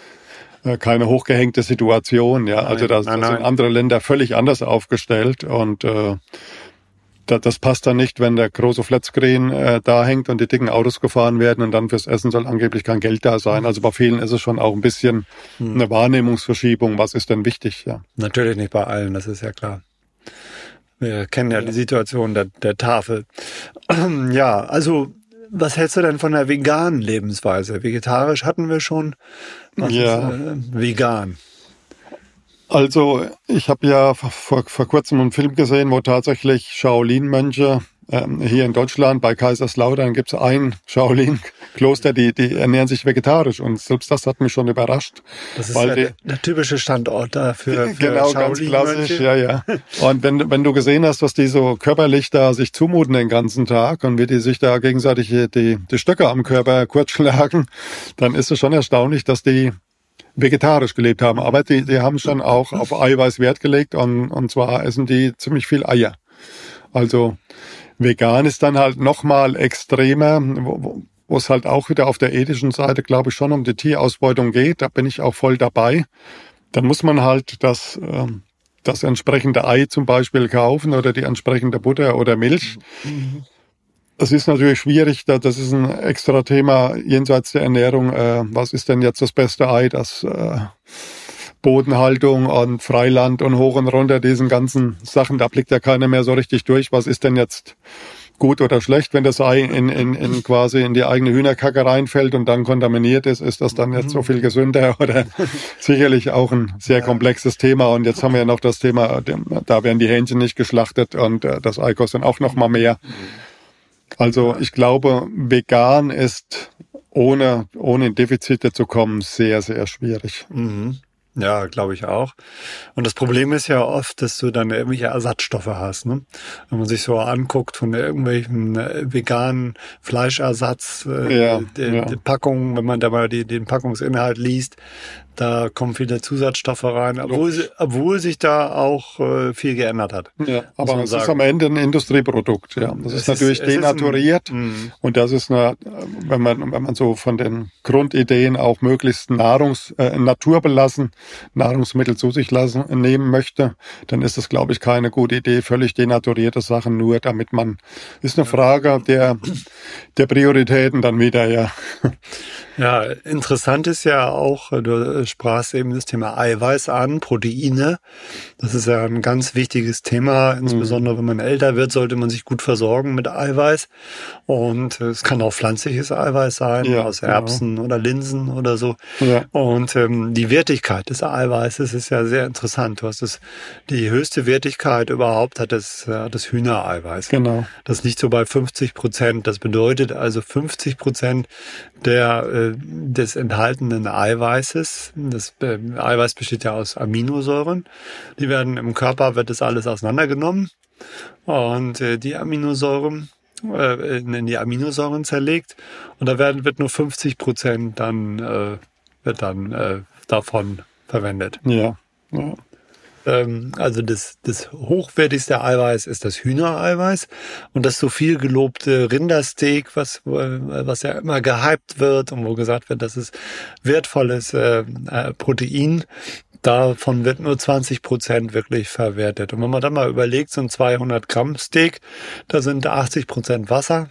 keine hochgehängte Situation, ja. Also da sind andere Länder völlig anders aufgestellt und äh, das passt dann nicht, wenn der große Flatscreen äh, da hängt und die dicken Autos gefahren werden und dann fürs Essen soll angeblich kein Geld da sein. Also bei vielen ist es schon auch ein bisschen hm. eine Wahrnehmungsverschiebung. Was ist denn wichtig? Ja. Natürlich nicht bei allen, das ist ja klar. Wir kennen ja, ja. die Situation der, der Tafel. ja, also was hältst du denn von der veganen Lebensweise? Vegetarisch hatten wir schon. Was ja. ist äh, vegan? Also ich habe ja vor, vor kurzem einen Film gesehen, wo tatsächlich Shaolin-Mönche ähm, hier in Deutschland bei Kaiserslautern gibt es ein Shaolin-Kloster, die, die ernähren sich vegetarisch und selbst das hat mich schon überrascht. Das ist ja die, der, der, typische Standort dafür. Für genau, ganz klassisch, ja, ja. Und wenn, wenn du gesehen hast, was die so körperlich da sich zumuten den ganzen Tag und wie die sich da gegenseitig die, die Stöcke am Körper kurz schlagen, dann ist es schon erstaunlich, dass die vegetarisch gelebt haben, aber die, die haben schon auch auf Eiweiß Wert gelegt und, und zwar essen die ziemlich viel Eier. Also vegan ist dann halt nochmal extremer, wo, wo es halt auch wieder auf der ethischen Seite, glaube ich, schon um die Tierausbeutung geht. Da bin ich auch voll dabei. Dann muss man halt das, äh, das entsprechende Ei zum Beispiel kaufen oder die entsprechende Butter oder Milch. Mhm. Das ist natürlich schwierig, das ist ein extra Thema jenseits der Ernährung. Äh, was ist denn jetzt das beste Ei, das, äh, Bodenhaltung und Freiland und hoch und runter, diesen ganzen Sachen, da blickt ja keiner mehr so richtig durch. Was ist denn jetzt gut oder schlecht, wenn das Ei in, in, in quasi in die eigene Hühnerkacke reinfällt und dann kontaminiert ist, ist das dann jetzt so viel gesünder oder sicherlich auch ein sehr komplexes Thema. Und jetzt haben wir ja noch das Thema, da werden die Hähnchen nicht geschlachtet und äh, das Ei kostet auch noch mal mehr. Also ich glaube, vegan ist ohne, ohne in Defizite zu kommen sehr, sehr schwierig. Mhm. Ja, glaube ich auch. Und das Problem ist ja oft, dass du dann irgendwelche Ersatzstoffe hast. Ne? Wenn man sich so anguckt von irgendwelchen äh, veganen Fleischersatz, äh, ja, ja. Packungen, wenn man da mal die, den Packungsinhalt liest, da kommen viele Zusatzstoffe rein, obwohl, obwohl sich da auch äh, viel geändert hat. Ja, aber es sagen. ist am Ende ein Industrieprodukt. Ja, das es ist natürlich ist, denaturiert ein, mhm. und das ist eine, wenn man wenn man so von den Grundideen auch möglichst Nahrungs äh, naturbelassen Nahrungsmittel zu sich lassen nehmen möchte, dann ist das glaube ich keine gute Idee. Völlig denaturierte Sachen nur, damit man ist eine Frage der der Prioritäten dann wieder ja. Ja, interessant ist ja auch, du sprachst eben das Thema Eiweiß an, Proteine. Das ist ja ein ganz wichtiges Thema. Insbesondere wenn man älter wird, sollte man sich gut versorgen mit Eiweiß. Und es kann auch pflanzliches Eiweiß sein, ja, aus genau. Erbsen genau. oder Linsen oder so. Ja. Und ähm, die Wertigkeit des Eiweißes ist ja sehr interessant. Du hast es, die höchste Wertigkeit überhaupt hat das, hat das Hühnereiweiß. Genau. Das liegt so bei 50 Prozent. Das bedeutet also 50 Prozent der, äh, des enthaltenen Eiweißes. Das äh, Eiweiß besteht ja aus Aminosäuren. Die werden im Körper, wird das alles auseinandergenommen. Und äh, die Aminosäuren äh, in die Aminosäuren zerlegt. Und da werden, wird nur 50 Prozent dann, äh, wird dann äh, davon verwendet. Ja. ja. Ähm, also das, das hochwertigste Eiweiß ist das Hühnereiweiß und das so viel gelobte Rindersteak, was, äh, was ja immer gehypt wird und wo gesagt wird, das ist wertvolles äh, äh Protein. Davon wird nur 20 Prozent wirklich verwertet. Und wenn man dann mal überlegt, so ein 200 Gramm Steak, da sind 80 Prozent Wasser,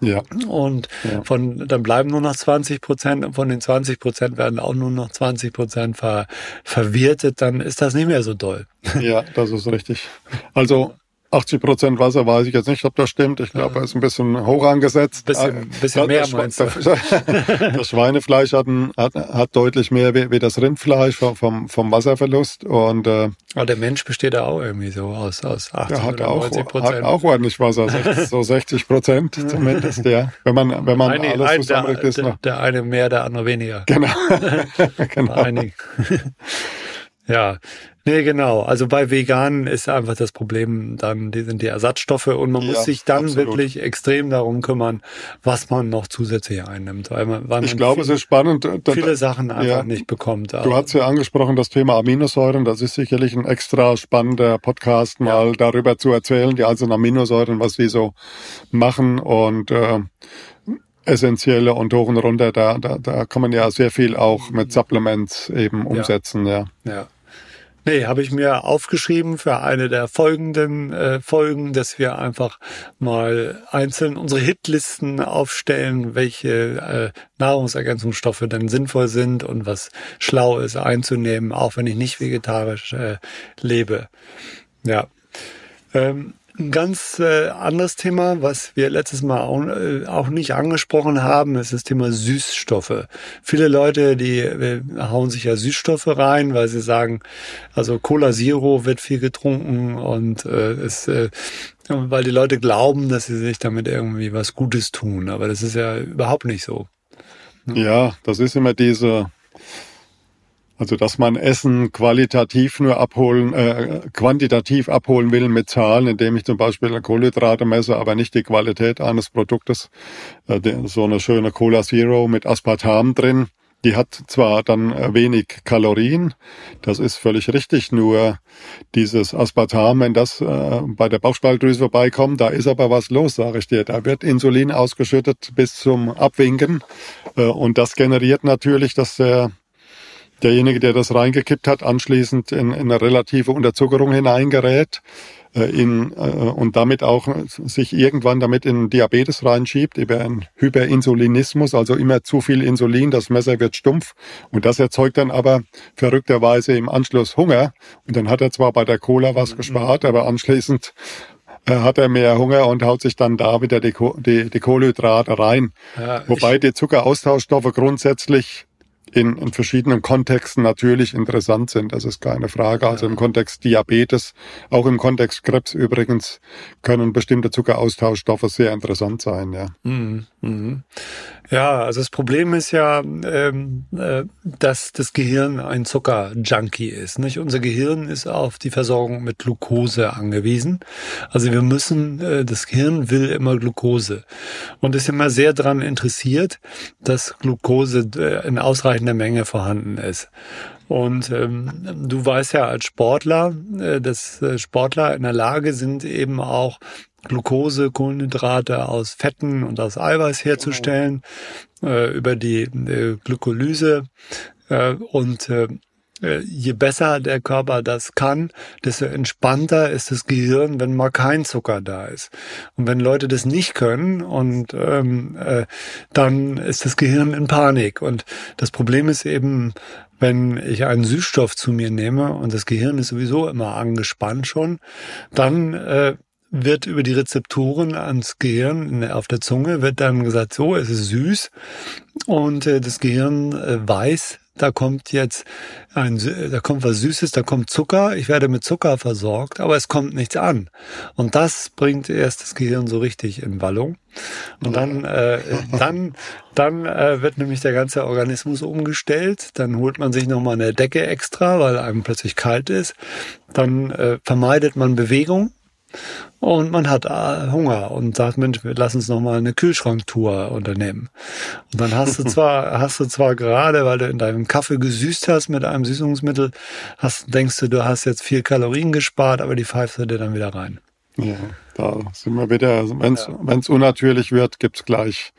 ja. Und ja. von, dann bleiben nur noch 20 Prozent und von den 20 Prozent werden auch nur noch 20 Prozent ver, verwertet, dann ist das nicht mehr so doll. Ja, das ist richtig. Also 80 Prozent Wasser weiß ich jetzt nicht, ob das stimmt. Ich glaube, er ist ein bisschen hoch angesetzt. Bisschen, äh, bisschen mehr das, meinst du? Das Schweinefleisch hat, ein, hat, hat deutlich mehr wie, wie, das Rindfleisch vom, vom Wasserverlust. Und, äh, Aber der Mensch besteht da auch irgendwie so aus, aus 80 der hat oder auch, 90 Prozent. Hat auch ordentlich Wasser, so 60 Prozent zumindest, ja. Wenn man, wenn man Eine, alles zusammenlegt, ist noch. Der eine mehr, der andere weniger. Genau. genau. Ja, nee, genau. Also bei Veganen ist einfach das Problem, dann die sind die Ersatzstoffe und man ja, muss sich dann absolut. wirklich extrem darum kümmern, was man noch zusätzlich einnimmt, weil man, weil ich man glaube, viel, es ist spannend, viele Sachen einfach ja, nicht bekommt. Du hast ja angesprochen das Thema Aminosäuren. Das ist sicherlich ein extra spannender Podcast, mal ja. darüber zu erzählen, die einzelnen Aminosäuren, was sie so machen und äh, essentielle und hoch und runter, da, da, da kann man ja sehr viel auch mit Supplements eben umsetzen, ja. Ja. ja. Nee, habe ich mir aufgeschrieben für eine der folgenden äh, Folgen, dass wir einfach mal einzeln unsere Hitlisten aufstellen, welche äh, Nahrungsergänzungsstoffe denn sinnvoll sind und was schlau ist einzunehmen, auch wenn ich nicht vegetarisch äh, lebe. Ja. Ähm, ein ganz äh, anderes Thema, was wir letztes Mal auch, äh, auch nicht angesprochen haben, ist das Thema Süßstoffe. Viele Leute, die äh, hauen sich ja Süßstoffe rein, weil sie sagen, also Cola Zero wird viel getrunken und äh, es, äh, weil die Leute glauben, dass sie sich damit irgendwie was Gutes tun. Aber das ist ja überhaupt nicht so. Ja, das ist immer diese also dass man Essen qualitativ nur abholen, äh, quantitativ abholen will mit Zahlen, indem ich zum Beispiel Kohlenhydrate messe, aber nicht die Qualität eines Produktes. Äh, so eine schöne Cola Zero mit Aspartam drin. Die hat zwar dann äh, wenig Kalorien, das ist völlig richtig, nur dieses Aspartam, wenn das äh, bei der Bauchspeicheldrüse vorbeikommt, da ist aber was los, sage ich dir. Da wird Insulin ausgeschüttet bis zum Abwinken äh, und das generiert natürlich, dass der derjenige, der das reingekippt hat, anschließend in, in eine relative Unterzuckerung hineingerät. äh, in, äh, und damit auch sich irgendwann damit in Diabetes reinschiebt, über einen Hyperinsulinismus, also immer zu viel Insulin, das Messer wird stumpf und das erzeugt dann aber verrückterweise im Anschluss Hunger und dann hat er zwar bei der Cola was mhm. gespart, aber anschließend äh, hat er mehr Hunger und haut sich dann da wieder die, die, die Kohlenhydrate rein. Ja, Wobei die Zuckeraustauschstoffe grundsätzlich in, in verschiedenen Kontexten natürlich interessant sind. Das ist keine Frage. Also im Kontext Diabetes, auch im Kontext Krebs übrigens, können bestimmte Zuckeraustauschstoffe sehr interessant sein. Ja. Mhm. Mhm. Ja, also das Problem ist ja, ähm, äh, dass das Gehirn ein Zuckerjunkie ist. Nicht? Unser Gehirn ist auf die Versorgung mit Glucose angewiesen. Also wir müssen, äh, das Gehirn will immer Glucose und ist immer sehr daran interessiert, dass Glucose äh, in ausreichender Menge vorhanden ist. Und ähm, du weißt ja als Sportler, äh, dass äh, Sportler in der Lage sind, eben auch Glucose, Kohlenhydrate aus Fetten und aus Eiweiß herzustellen äh, über die äh, Glykolyse. Äh, und äh, äh, je besser der Körper das kann, desto entspannter ist das Gehirn, wenn mal kein Zucker da ist. Und wenn Leute das nicht können, und ähm, äh, dann ist das Gehirn in Panik. Und das Problem ist eben, wenn ich einen Süßstoff zu mir nehme und das Gehirn ist sowieso immer angespannt schon, dann äh, wird über die Rezeptoren ans Gehirn auf der Zunge wird dann gesagt, so, es ist süß und äh, das Gehirn äh, weiß, da kommt jetzt ein, da kommt was Süßes, da kommt Zucker, ich werde mit Zucker versorgt, aber es kommt nichts an. Und das bringt erst das Gehirn so richtig in Wallung. Und dann, äh, dann, dann äh, wird nämlich der ganze Organismus umgestellt. Dann holt man sich nochmal eine Decke extra, weil einem plötzlich kalt ist. Dann äh, vermeidet man Bewegung und man hat äh, Hunger und sagt, Mensch, lass uns noch mal eine Kühlschranktour unternehmen. Und dann hast du zwar, hast du zwar gerade, weil du in deinem Kaffee gesüßt hast mit einem Süßungsmittel, hast, denkst du, du hast jetzt vier Kalorien gespart, aber die pfeifst du dir dann wieder rein. Ja, da sind wir wieder, wenn es ja. unnatürlich wird, gibt's gleich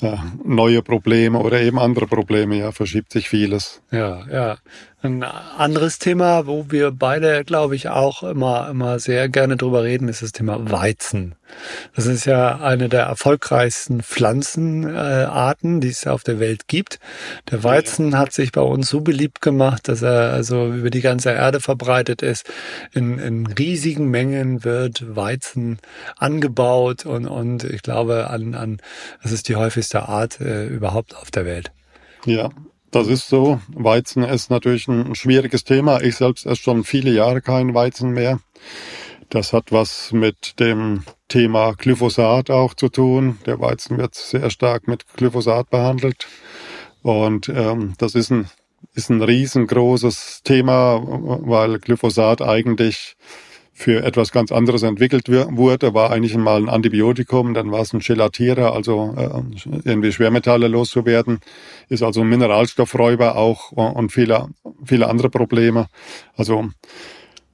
ja, neue Probleme oder eben andere Probleme, ja, verschiebt sich vieles. Ja, ja. Ein anderes Thema, wo wir beide, glaube ich, auch immer, immer sehr gerne drüber reden, ist das Thema Weizen. Das ist ja eine der erfolgreichsten Pflanzenarten, die es auf der Welt gibt. Der Weizen hat sich bei uns so beliebt gemacht, dass er also über die ganze Erde verbreitet ist. In, in riesigen Mengen wird Weizen angebaut und, und ich glaube, an, an, es ist die häufigste Art äh, überhaupt auf der Welt. Ja, das ist so. Weizen ist natürlich ein schwieriges Thema. Ich selbst esse schon viele Jahre kein Weizen mehr. Das hat was mit dem Thema Glyphosat auch zu tun. Der Weizen wird sehr stark mit Glyphosat behandelt. Und ähm, das ist ein, ist ein riesengroßes Thema, weil Glyphosat eigentlich für etwas ganz anderes entwickelt wurde, war eigentlich mal ein Antibiotikum, dann war es ein Gelatierer, also äh, irgendwie Schwermetalle loszuwerden, ist also ein Mineralstoffräuber auch und viele, viele andere Probleme. Also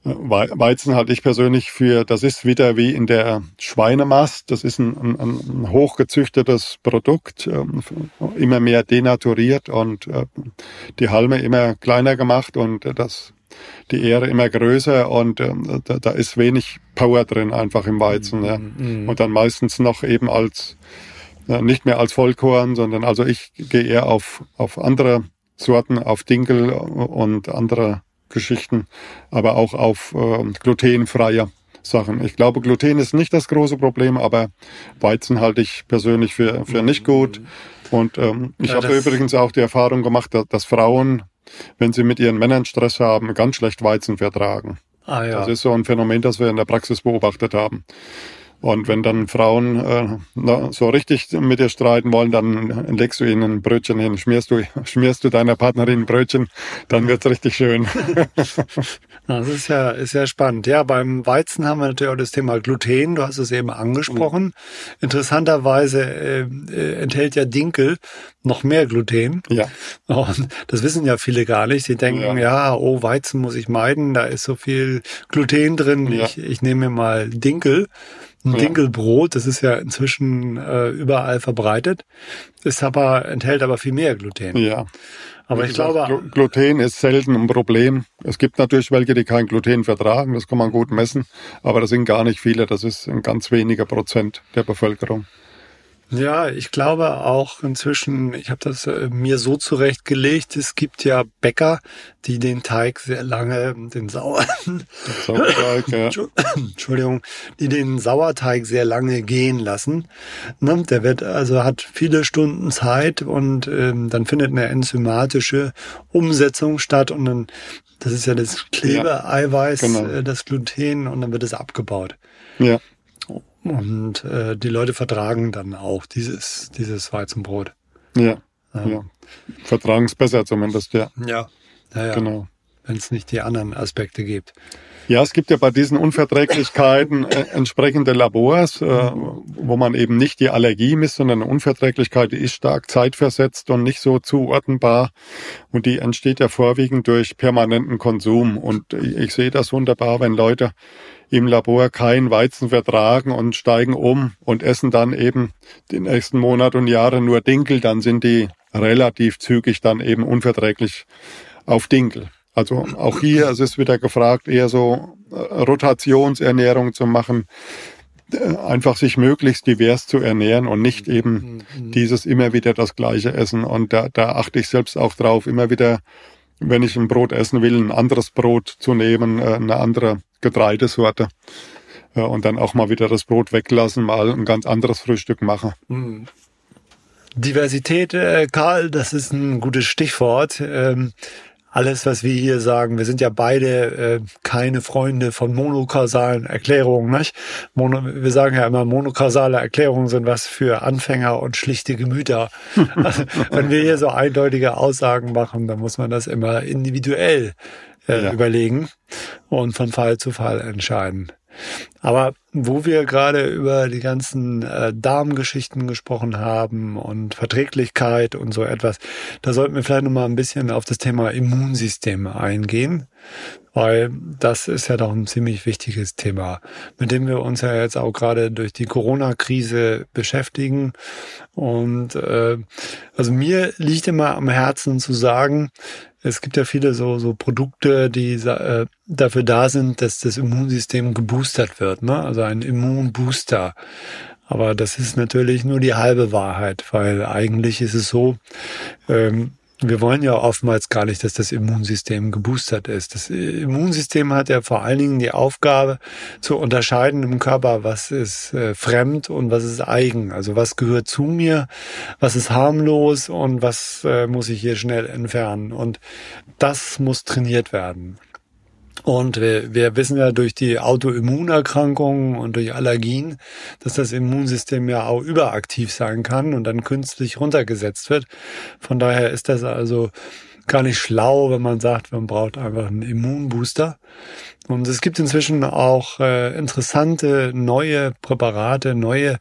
äh, Weizen halte ich persönlich für, das ist wieder wie in der Schweinemast, das ist ein, ein, ein hochgezüchtetes Produkt, ähm, immer mehr denaturiert und äh, die Halme immer kleiner gemacht und das die Ähre immer größer und äh, da, da, ist wenig Power drin einfach im Weizen. Ja. Mm, Und dann meistens noch eben als, äh, nicht mehr als Vollkorn, sondern also ich gehe eher auf, auf andere Sorten, auf Dinkel und andere Geschichten, aber auch auf äh, glutenfreie Sachen. Ich glaube, Gluten ist nicht das große Problem, aber Weizen halte ich persönlich für, für nicht gut. Und ähm, ich ja, habe übrigens auch die Erfahrung gemacht, dass, dass Frauen wenn sie mit ihren Männern Stress haben, ganz schlecht Weizen vertragen. Ah, ja. Das ist so ein Phänomen, das wir in der Praxis beobachtet haben. Und wenn dann Frauen äh, so richtig mit dir streiten wollen, dann legst du ihnen ein Brötchen hin, schmierst du, schmierst du deiner Partnerin ein Brötchen, dann wird's richtig schön. das ist ja, ist ja spannend. Ja, beim Weizen haben wir natürlich auch das Thema Gluten. Du hast es eben angesprochen. Interessanterweise äh, äh, enthält ja Dinkel noch mehr Gluten. Ja. Und das wissen ja viele gar nicht. Sie denken, ja, ja oh, Weizen muss ich meiden, da ist so viel Gluten drin. Ja. Ich, ich nehme mir mal Dinkel. Ein ja. Dinkelbrot, das ist ja inzwischen äh, überall verbreitet, ist aber, enthält aber viel mehr Gluten. Ja. Aber ich glaube. Gluten ist selten ein Problem. Es gibt natürlich welche, die kein Gluten vertragen, das kann man gut messen, aber das sind gar nicht viele, das ist ein ganz weniger Prozent der Bevölkerung. Ja, ich glaube auch inzwischen, ich habe das äh, mir so zurechtgelegt, es gibt ja Bäcker, die den Teig sehr lange, den Sauer, Sauerteig, ja. Entschuldigung, die den Sauerteig sehr lange gehen lassen. Ne? Der wird also hat viele Stunden Zeit und ähm, dann findet eine enzymatische Umsetzung statt und dann das ist ja das Klebeeiweiß, ja, genau. äh, das Gluten und dann wird es abgebaut. Ja. Und äh, die Leute vertragen dann auch dieses, dieses Weizenbrot. Ja, ja. ja. Vertragen es besser zumindest, ja. Ja, ja, ja. Genau. Wenn es nicht die anderen Aspekte gibt. Ja, es gibt ja bei diesen Unverträglichkeiten äh, entsprechende Labors, äh, wo man eben nicht die Allergie misst, sondern eine Unverträglichkeit, die ist stark zeitversetzt und nicht so zuordnenbar. Und die entsteht ja vorwiegend durch permanenten Konsum. Und ich, sehe das wunderbar, wenn Leute im Labor kein Weizen vertragen und steigen um und essen dann eben den nächsten Monat und Jahre nur Dinkel, dann sind die relativ zügig dann eben unverträglich auf Dinkel. Also auch hier es ist wieder gefragt, eher so äh, Rotationsernährung zu machen, äh, einfach sich möglichst divers zu ernähren und nicht eben mhm. dieses immer wieder das gleiche essen. Und da, da achte ich selbst auch drauf, immer wieder, wenn ich ein Brot essen will, ein anderes Brot zu nehmen, äh, eine andere Getreidesorte und dann auch mal wieder das Brot weglassen, mal ein ganz anderes Frühstück machen. Mhm. Diversität, äh, Karl, das ist ein gutes Stichwort. Ähm, alles, was wir hier sagen, wir sind ja beide äh, keine Freunde von monokausalen Erklärungen. Nicht? Mono, wir sagen ja immer, monokausale Erklärungen sind was für Anfänger und schlichte Gemüter. also, wenn wir hier so eindeutige Aussagen machen, dann muss man das immer individuell äh, ja. überlegen und von Fall zu Fall entscheiden. Aber wo wir gerade über die ganzen äh, Darmgeschichten gesprochen haben und Verträglichkeit und so etwas, da sollten wir vielleicht nochmal ein bisschen auf das Thema Immunsystem eingehen, weil das ist ja doch ein ziemlich wichtiges Thema, mit dem wir uns ja jetzt auch gerade durch die Corona-Krise beschäftigen. Und äh, also mir liegt immer am Herzen zu sagen, es gibt ja viele so, so Produkte, die äh, dafür da sind, dass das Immunsystem geboostert wird, ne? Also ein Immunbooster. Aber das ist natürlich nur die halbe Wahrheit, weil eigentlich ist es so, ähm, wir wollen ja oftmals gar nicht, dass das Immunsystem geboostert ist. Das Immunsystem hat ja vor allen Dingen die Aufgabe zu unterscheiden im Körper, was ist äh, fremd und was ist eigen. Also was gehört zu mir, was ist harmlos und was äh, muss ich hier schnell entfernen. Und das muss trainiert werden. Und wir, wir wissen ja durch die Autoimmunerkrankungen und durch Allergien, dass das Immunsystem ja auch überaktiv sein kann und dann künstlich runtergesetzt wird. Von daher ist das also gar nicht schlau, wenn man sagt, man braucht einfach einen Immunbooster. Und es gibt inzwischen auch äh, interessante neue Präparate, neue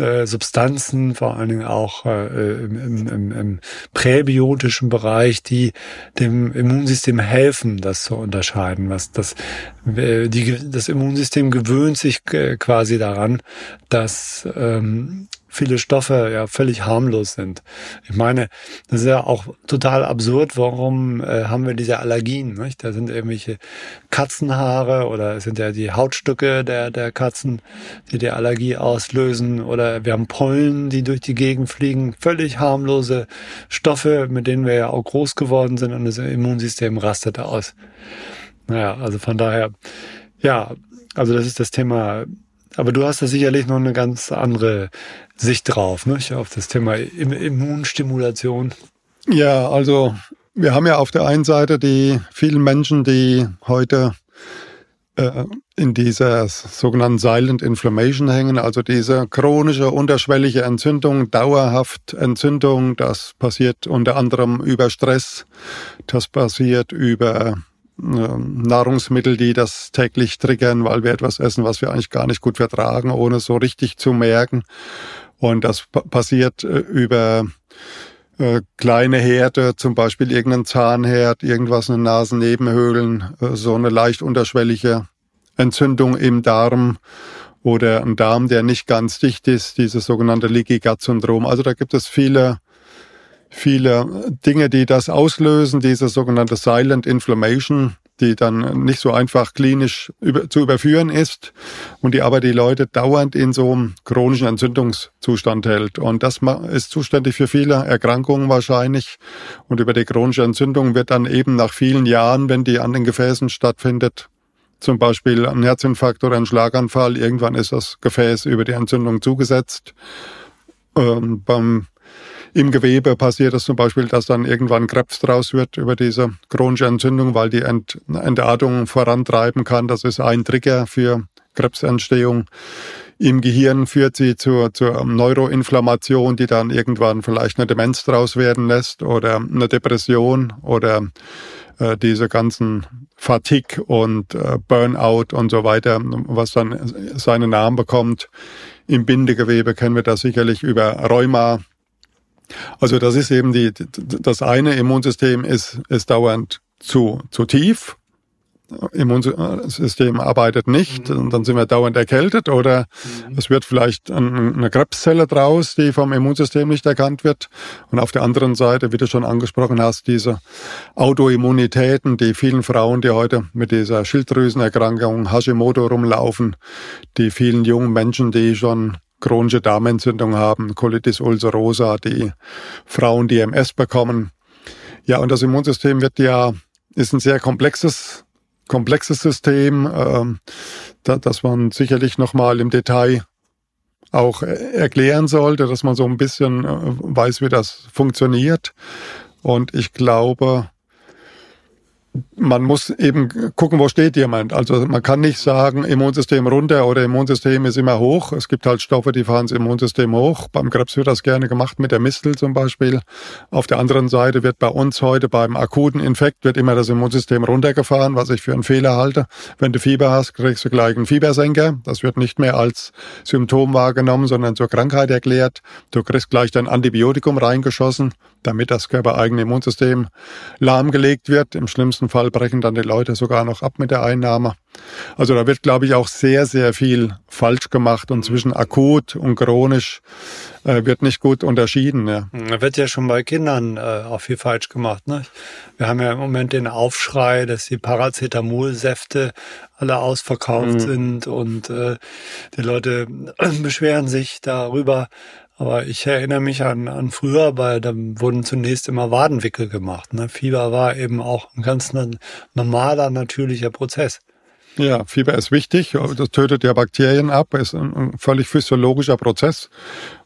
äh, Substanzen, vor allen Dingen auch äh, im, im, im präbiotischen Bereich, die dem Immunsystem helfen, das zu unterscheiden. Was das, äh, die, das Immunsystem gewöhnt sich äh, quasi daran, dass ähm, viele Stoffe ja völlig harmlos sind. Ich meine, das ist ja auch total absurd, warum äh, haben wir diese Allergien? Nicht? Da sind irgendwelche Katzenhaare oder es sind ja die Hautstücke der, der Katzen, die die Allergie auslösen oder wir haben Pollen, die durch die Gegend fliegen, völlig harmlose Stoffe, mit denen wir ja auch groß geworden sind und das Immunsystem rastet aus. Naja, also von daher, ja, also das ist das Thema aber du hast da sicherlich noch eine ganz andere Sicht drauf, ne? auf das Thema Immunstimulation. Ja, also wir haben ja auf der einen Seite die vielen Menschen, die heute äh, in dieser sogenannten Silent Inflammation hängen, also diese chronische unterschwellige Entzündung, dauerhaft Entzündung, das passiert unter anderem über Stress, das passiert über Nahrungsmittel, die das täglich triggern, weil wir etwas essen, was wir eigentlich gar nicht gut vertragen, ohne so richtig zu merken. Und das passiert äh, über äh, kleine Herde, zum Beispiel irgendein Zahnherd, irgendwas in den Nasennebenhöhlen, äh, so eine leicht unterschwellige Entzündung im Darm oder ein Darm, der nicht ganz dicht ist, dieses sogenannte Leaky Gut Syndrom. Also da gibt es viele viele Dinge, die das auslösen, diese sogenannte Silent Inflammation, die dann nicht so einfach klinisch über, zu überführen ist und die aber die Leute dauernd in so einem chronischen Entzündungszustand hält. Und das ist zuständig für viele Erkrankungen wahrscheinlich. Und über die chronische Entzündung wird dann eben nach vielen Jahren, wenn die an den Gefäßen stattfindet, zum Beispiel ein Herzinfarkt oder ein Schlaganfall, irgendwann ist das Gefäß über die Entzündung zugesetzt. Ähm, beim im Gewebe passiert es zum Beispiel, dass dann irgendwann Krebs draus wird über diese chronische Entzündung, weil die Ent Entartung vorantreiben kann. Das ist ein Trigger für Krebsentstehung. Im Gehirn führt sie zur, zur Neuroinflammation, die dann irgendwann vielleicht eine Demenz draus werden lässt oder eine Depression oder äh, diese ganzen Fatigue und äh, Burnout und so weiter, was dann seinen Namen bekommt. Im Bindegewebe kennen wir das sicherlich über Rheuma, also das ist eben die, das eine Immunsystem ist, ist dauernd zu, zu tief. Immunsystem arbeitet nicht mhm. und dann sind wir dauernd erkältet oder mhm. es wird vielleicht eine Krebszelle draus, die vom Immunsystem nicht erkannt wird. Und auf der anderen Seite, wie du schon angesprochen hast, diese Autoimmunitäten, die vielen Frauen, die heute mit dieser Schilddrüsenerkrankung Hashimoto rumlaufen, die vielen jungen Menschen, die schon chronische Darmentzündung haben, Colitis ulcerosa, die Frauen, die MS bekommen. Ja, und das Immunsystem wird ja, ist ein sehr komplexes, komplexes System, äh, da, das man sicherlich nochmal im Detail auch erklären sollte, dass man so ein bisschen äh, weiß, wie das funktioniert. Und ich glaube, man muss eben gucken, wo steht jemand. Also man kann nicht sagen, Immunsystem runter oder Immunsystem ist immer hoch. Es gibt halt Stoffe, die fahren das Immunsystem hoch. Beim Krebs wird das gerne gemacht mit der Mistel zum Beispiel. Auf der anderen Seite wird bei uns heute beim akuten Infekt wird immer das Immunsystem runtergefahren, was ich für einen Fehler halte. Wenn du Fieber hast, kriegst du gleich einen Fiebersenker. Das wird nicht mehr als Symptom wahrgenommen, sondern zur Krankheit erklärt. Du kriegst gleich dein Antibiotikum reingeschossen damit das körpereigene Immunsystem lahmgelegt wird. Im schlimmsten Fall brechen dann die Leute sogar noch ab mit der Einnahme. Also da wird, glaube ich, auch sehr, sehr viel falsch gemacht und zwischen akut und chronisch äh, wird nicht gut unterschieden. Ja. Da wird ja schon bei Kindern äh, auch viel falsch gemacht. Ne? Wir haben ja im Moment den Aufschrei, dass die Paracetamol-Säfte alle ausverkauft mhm. sind und äh, die Leute beschweren sich darüber, aber ich erinnere mich an, an früher, weil da wurden zunächst immer Wadenwickel gemacht. Ne? Fieber war eben auch ein ganz normaler, natürlicher Prozess. Ja, Fieber ist wichtig. Das tötet ja Bakterien ab. Ist ein, völlig physiologischer Prozess.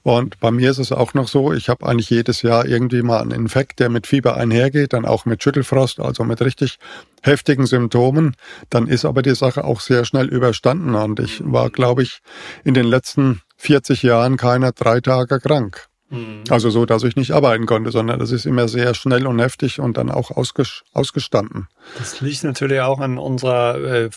Und bei mir ist es auch noch so, ich habe eigentlich jedes Jahr irgendwie mal einen Infekt, der mit Fieber einhergeht, dann auch mit Schüttelfrost, also mit richtig heftigen Symptomen. Dann ist aber die Sache auch sehr schnell überstanden. Und ich war, glaube ich, in den letzten 40 Jahren keiner drei Tage krank. Mhm. Also so, dass ich nicht arbeiten konnte, sondern das ist immer sehr schnell und heftig und dann auch ausges ausgestanden. Das liegt natürlich auch an unserer äh,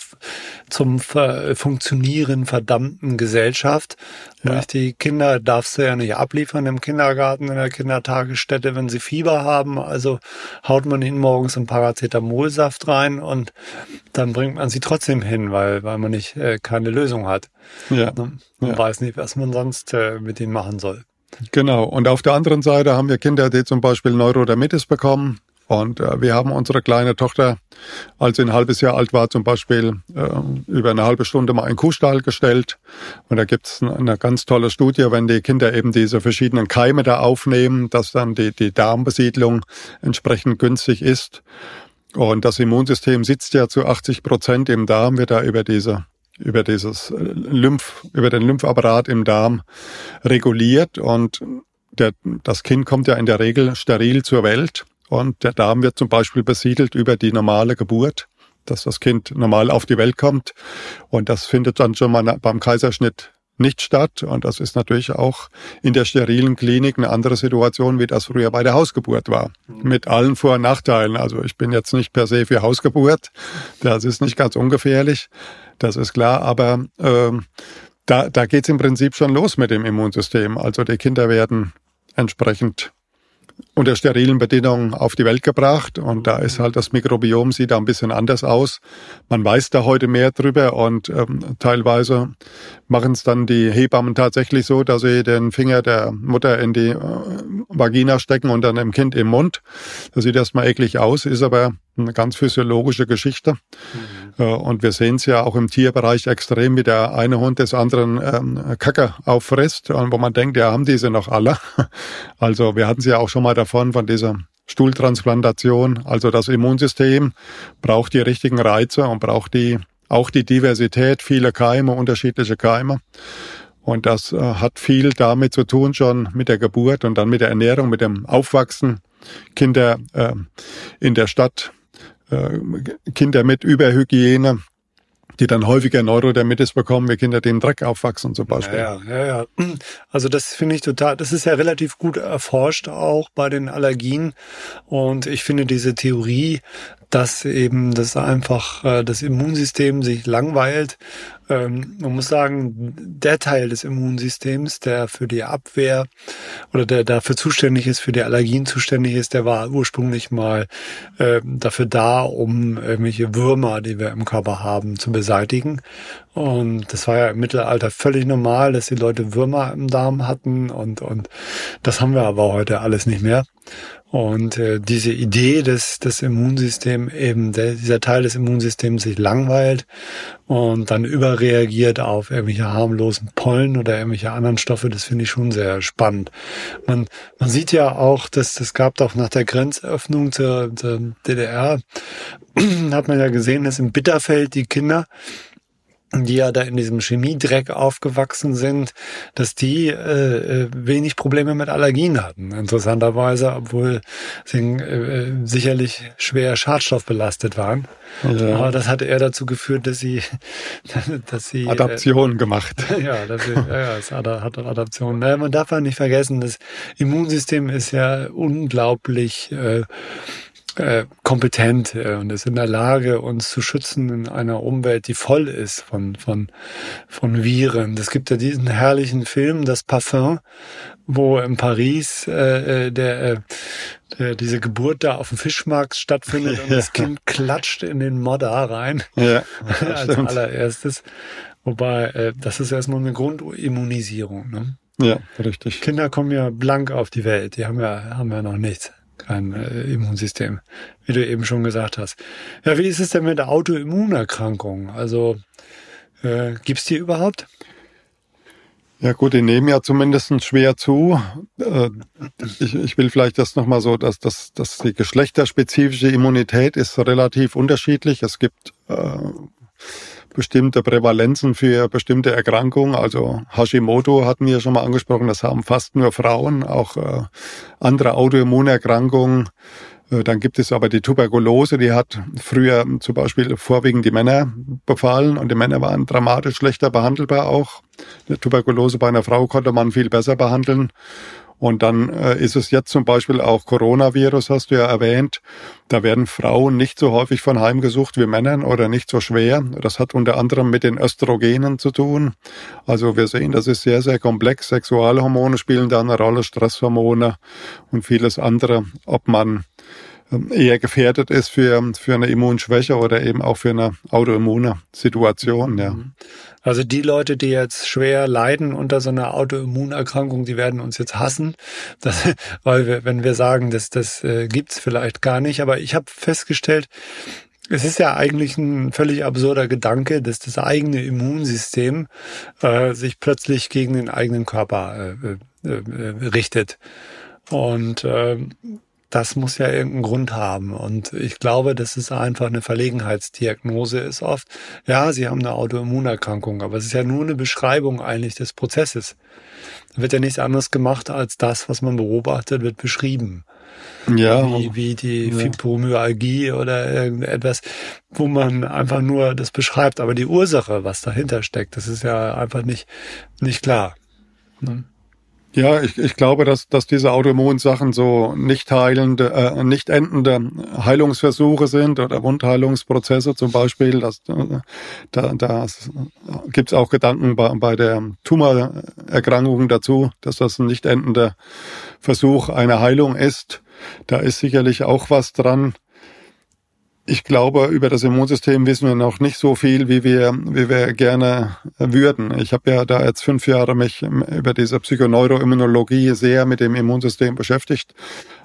zum Ver Funktionieren verdammten Gesellschaft. Ja. Die Kinder darfst du ja nicht abliefern im Kindergarten, in der Kindertagesstätte, wenn sie Fieber haben. Also haut man ihnen morgens einen Paracetamolsaft rein und dann bringt man sie trotzdem hin, weil, weil man nicht äh, keine Lösung hat. Ja. Ne? Man ja. weiß nicht, was man sonst äh, mit ihnen machen soll. Genau. Und auf der anderen Seite haben wir Kinder, die zum Beispiel Neurodermitis bekommen. Und äh, wir haben unsere kleine Tochter, als sie ein halbes Jahr alt war, zum Beispiel äh, über eine halbe Stunde mal in Kuhstall gestellt. Und da gibt's eine ganz tolle Studie, wenn die Kinder eben diese verschiedenen Keime da aufnehmen, dass dann die, die Darmbesiedlung entsprechend günstig ist. Und das Immunsystem sitzt ja zu 80 Prozent im Darm, wird da über diese über dieses Lymph, über den Lympapparat im Darm reguliert und der, das Kind kommt ja in der Regel steril zur Welt und der Darm wird zum Beispiel besiedelt über die normale Geburt, dass das Kind normal auf die Welt kommt und das findet dann schon mal beim Kaiserschnitt nicht statt. Und das ist natürlich auch in der sterilen Klinik eine andere Situation, wie das früher bei der Hausgeburt war. Mit allen Vor- und Nachteilen. Also ich bin jetzt nicht per se für Hausgeburt. Das ist nicht ganz ungefährlich das ist klar, aber ähm, da, da geht es im Prinzip schon los mit dem Immunsystem. Also die Kinder werden entsprechend unter sterilen Bedingungen auf die Welt gebracht und da ist halt das Mikrobiom sieht da ein bisschen anders aus. Man weiß da heute mehr drüber und ähm, teilweise machen es dann die Hebammen tatsächlich so, dass sie den Finger der Mutter in die äh, Vagina stecken und dann dem Kind im Mund. Das sieht erstmal eklig aus, ist aber eine ganz physiologische Geschichte. Mhm. Äh, und wir sehen es ja auch im Tierbereich extrem, wie der eine Hund des anderen ähm, Kacke auffrisst, wo man denkt, ja, haben diese noch alle. Also wir hatten es ja auch schon mal davon, von dieser Stuhltransplantation. Also das Immunsystem braucht die richtigen Reize und braucht die auch die Diversität, viele Keime, unterschiedliche Keime. Und das äh, hat viel damit zu tun schon mit der Geburt und dann mit der Ernährung, mit dem Aufwachsen. Kinder äh, in der Stadt äh, Kinder mit Überhygiene, die dann häufiger Neurodermitis bekommen, wie Kinder, im Dreck aufwachsen zum Beispiel. Ja, ja, ja. Also das finde ich total, das ist ja relativ gut erforscht auch bei den Allergien. Und ich finde diese Theorie, dass eben das einfach äh, das Immunsystem sich langweilt. Ähm, man muss sagen, der Teil des Immunsystems, der für die Abwehr oder der dafür zuständig ist, für die Allergien zuständig ist, der war ursprünglich mal äh, dafür da, um irgendwelche Würmer, die wir im Körper haben, zu beseitigen. Und das war ja im Mittelalter völlig normal, dass die Leute Würmer im Darm hatten und, und das haben wir aber heute alles nicht mehr. Und äh, diese Idee, dass das Immunsystem eben, der, dieser Teil des Immunsystems sich langweilt und dann überreagiert auf irgendwelche harmlosen Pollen oder irgendwelche anderen Stoffe, das finde ich schon sehr spannend. Man, man sieht ja auch, dass das gab doch nach der Grenzöffnung zur, zur DDR, hat man ja gesehen, dass im Bitterfeld die Kinder die ja da in diesem Chemiedreck aufgewachsen sind, dass die äh, äh, wenig Probleme mit Allergien hatten. Interessanterweise, obwohl sie äh, sicherlich schwer schadstoffbelastet waren. Ja. Aber das hat eher dazu geführt, dass sie, dass sie Adaption äh, gemacht. Ja, dass sie, ja, es hat, hat Adaption. Man darf ja nicht vergessen, das Immunsystem ist ja unglaublich äh, äh, kompetent äh, und ist in der Lage, uns zu schützen in einer Umwelt, die voll ist von, von, von Viren. Es gibt ja diesen herrlichen Film, das Parfum, wo in Paris äh, äh der, äh, der, diese Geburt da auf dem Fischmarkt stattfindet und das Kind klatscht in den Modder rein ja, als allererstes. Wobei, äh, das ist erstmal eine Grundimmunisierung. Ne? Ja, richtig. Kinder kommen ja blank auf die Welt, die haben ja, haben ja noch nichts kein äh, Immunsystem, wie du eben schon gesagt hast. Ja, wie ist es denn mit der Autoimmunerkrankung? Also äh, gibt es die überhaupt? Ja gut, die nehmen ja zumindest schwer zu. Äh, ich, ich will vielleicht das nochmal so, dass, dass, dass die geschlechterspezifische Immunität ist relativ unterschiedlich. Es gibt äh, bestimmte Prävalenzen für bestimmte Erkrankungen. Also Hashimoto hatten wir schon mal angesprochen, das haben fast nur Frauen, auch äh, andere Autoimmunerkrankungen. Äh, dann gibt es aber die Tuberkulose, die hat früher zum Beispiel vorwiegend die Männer befallen und die Männer waren dramatisch schlechter behandelbar auch. Die Tuberkulose bei einer Frau konnte man viel besser behandeln. Und dann äh, ist es jetzt zum Beispiel auch Coronavirus, hast du ja erwähnt. Da werden Frauen nicht so häufig von heimgesucht wie Männern oder nicht so schwer. Das hat unter anderem mit den Östrogenen zu tun. Also wir sehen, das ist sehr, sehr komplex. Sexualhormone spielen da eine Rolle, Stresshormone und vieles andere. Ob man eher gefährdet ist für, für eine Immunschwäche oder eben auch für eine autoimmune Situation, ja. Mhm. Also die Leute, die jetzt schwer leiden unter so einer Autoimmunerkrankung, die werden uns jetzt hassen, das, weil wir, wenn wir sagen, dass das äh, gibt's vielleicht gar nicht. Aber ich habe festgestellt, es ist ja eigentlich ein völlig absurder Gedanke, dass das eigene Immunsystem äh, sich plötzlich gegen den eigenen Körper äh, äh, äh richtet. Und äh, das muss ja irgendeinen Grund haben. Und ich glaube, dass es einfach eine Verlegenheitsdiagnose ist oft. Ja, Sie haben eine Autoimmunerkrankung, aber es ist ja nur eine Beschreibung eigentlich des Prozesses. Da wird ja nichts anderes gemacht als das, was man beobachtet, wird beschrieben. Ja. Wie, wie die ja. Fibromyalgie oder irgendetwas, wo man einfach nur das beschreibt. Aber die Ursache, was dahinter steckt, das ist ja einfach nicht, nicht klar. Ne? Ja, ich, ich glaube, dass, dass diese Autoimmunsachen so nicht heilende, äh, nicht endende Heilungsversuche sind oder Wundheilungsprozesse zum Beispiel. Das, äh, da da gibt es auch Gedanken bei, bei der Tumorerkrankung dazu, dass das ein nicht endender Versuch einer Heilung ist. Da ist sicherlich auch was dran. Ich glaube, über das Immunsystem wissen wir noch nicht so viel, wie wir, wie wir gerne würden. Ich habe ja da jetzt fünf Jahre mich über diese Psychoneuroimmunologie sehr mit dem Immunsystem beschäftigt.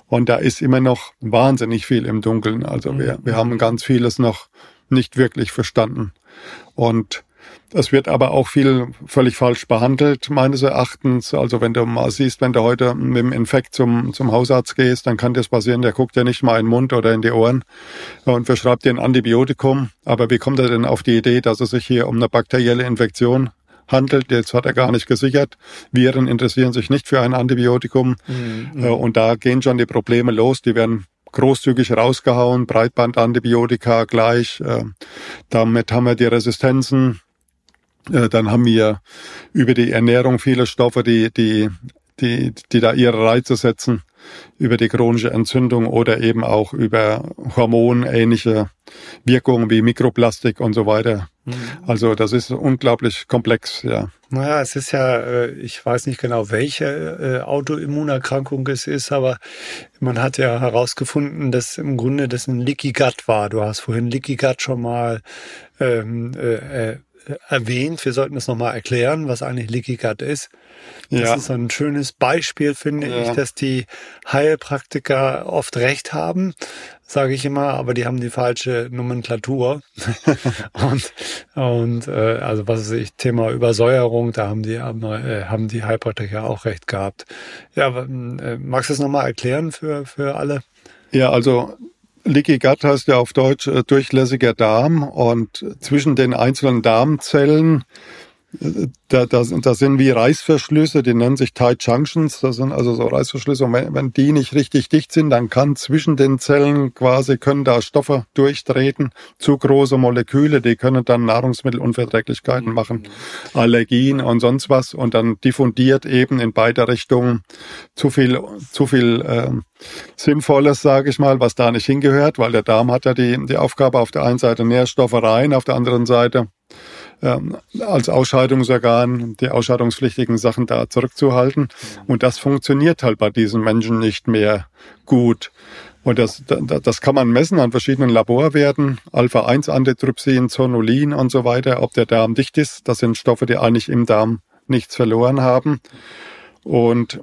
Und da ist immer noch wahnsinnig viel im Dunkeln. Also wir, wir haben ganz vieles noch nicht wirklich verstanden. Und es wird aber auch viel völlig falsch behandelt, meines Erachtens. Also wenn du mal siehst, wenn du heute mit dem Infekt zum, zum Hausarzt gehst, dann kann das passieren, der guckt dir nicht mal in den Mund oder in die Ohren und verschreibt dir ein Antibiotikum. Aber wie kommt er denn auf die Idee, dass es sich hier um eine bakterielle Infektion handelt. Jetzt hat er gar nicht gesichert. Viren interessieren sich nicht für ein Antibiotikum. Mhm. Äh, und da gehen schon die Probleme los. Die werden großzügig rausgehauen, Breitbandantibiotika gleich. Äh, damit haben wir die Resistenzen dann haben wir über die Ernährung viele Stoffe, die, die, die, die da ihre Reize setzen, über die chronische Entzündung oder eben auch über hormonähnliche Wirkungen wie Mikroplastik und so weiter. Mhm. Also das ist unglaublich komplex, ja. Naja, es ist ja, äh, ich weiß nicht genau, welche äh, Autoimmunerkrankung es ist, aber man hat ja herausgefunden, dass im Grunde das ein Leaky Gut war. Du hast vorhin Leaky Gut schon mal ähm, äh, erwähnt. Wir sollten es nochmal erklären, was eigentlich Leaky Gut ist. Das ja. ist ein schönes Beispiel, finde ja. ich, dass die Heilpraktiker oft recht haben, sage ich immer, aber die haben die falsche Nomenklatur. und und äh, also was weiß ich, Thema Übersäuerung, da haben die äh, haben die Heilpraktiker auch recht gehabt. Ja, äh, magst du es nochmal erklären für, für alle? Ja, also Leaky Gut heißt ja auf Deutsch äh, durchlässiger Darm. Und zwischen den einzelnen Darmzellen da, da, da sind wie Reißverschlüsse, die nennen sich Tight Junctions. Das sind also so Reißverschlüsse. Und wenn, wenn die nicht richtig dicht sind, dann kann zwischen den Zellen quasi können da Stoffe durchtreten, zu große Moleküle, die können dann Nahrungsmittelunverträglichkeiten mhm. machen, Allergien und sonst was. Und dann diffundiert eben in beide Richtungen zu viel, zu viel äh, Sinnvolles, sage ich mal, was da nicht hingehört, weil der Darm hat ja die, die Aufgabe auf der einen Seite Nährstoffe rein, auf der anderen Seite ähm, als Ausscheidungsorgan die ausscheidungspflichtigen Sachen da zurückzuhalten. Und das funktioniert halt bei diesen Menschen nicht mehr gut. Und das, das kann man messen an verschiedenen Laborwerten, Alpha-1-Antitrypsin, Zonulin und so weiter, ob der Darm dicht ist. Das sind Stoffe, die eigentlich im Darm nichts verloren haben. Und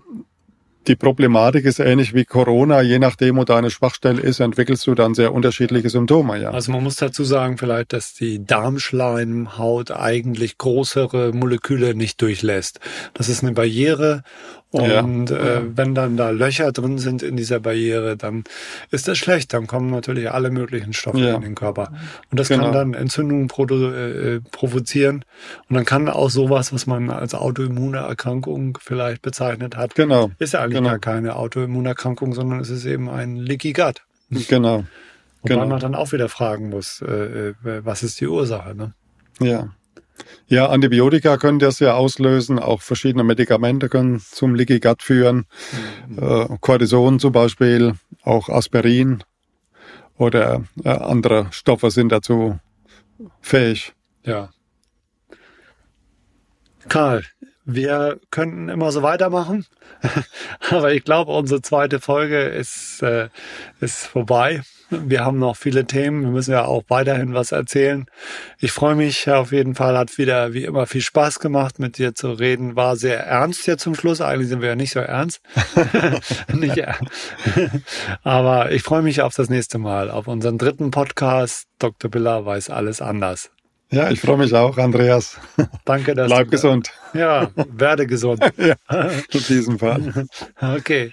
die Problematik ist ähnlich wie Corona. Je nachdem, wo deine Schwachstelle ist, entwickelst du dann sehr unterschiedliche Symptome. Ja. Also man muss dazu sagen vielleicht, dass die Darmschleimhaut eigentlich größere Moleküle nicht durchlässt. Das ist eine Barriere und ja, äh, wenn dann da Löcher drin sind in dieser Barriere, dann ist das schlecht. Dann kommen natürlich alle möglichen Stoffe ja. in den Körper. Und das genau. kann dann Entzündungen äh, provozieren. Und dann kann auch sowas, was man als Autoimmunerkrankung vielleicht bezeichnet hat, genau. ist ja eigentlich genau. gar keine Autoimmunerkrankung, sondern es ist eben ein Leaky Gut. Genau. Wobei genau. man dann auch wieder fragen muss, äh, äh was ist die Ursache? Ne? Ja. Ja, Antibiotika können das ja auslösen, auch verschiedene Medikamente können zum Leaky Gut führen. Mhm. Äh, Cortison zum Beispiel, auch Aspirin oder äh, andere Stoffe sind dazu fähig. Ja. Karl, wir könnten immer so weitermachen, aber ich glaube, unsere zweite Folge ist, äh, ist vorbei. Wir haben noch viele Themen. Wir müssen ja auch weiterhin was erzählen. Ich freue mich auf jeden Fall. Hat wieder wie immer viel Spaß gemacht, mit dir zu reden. War sehr ernst hier zum Schluss. Eigentlich sind wir ja nicht so ernst. nicht ernst. Aber ich freue mich auf das nächste Mal, auf unseren dritten Podcast. Dr. Biller weiß alles anders. Ja, ich freue mich auch, Andreas. Danke, dass Bleib gesund. Ja, werde gesund. ja, in diesem Fall. Okay.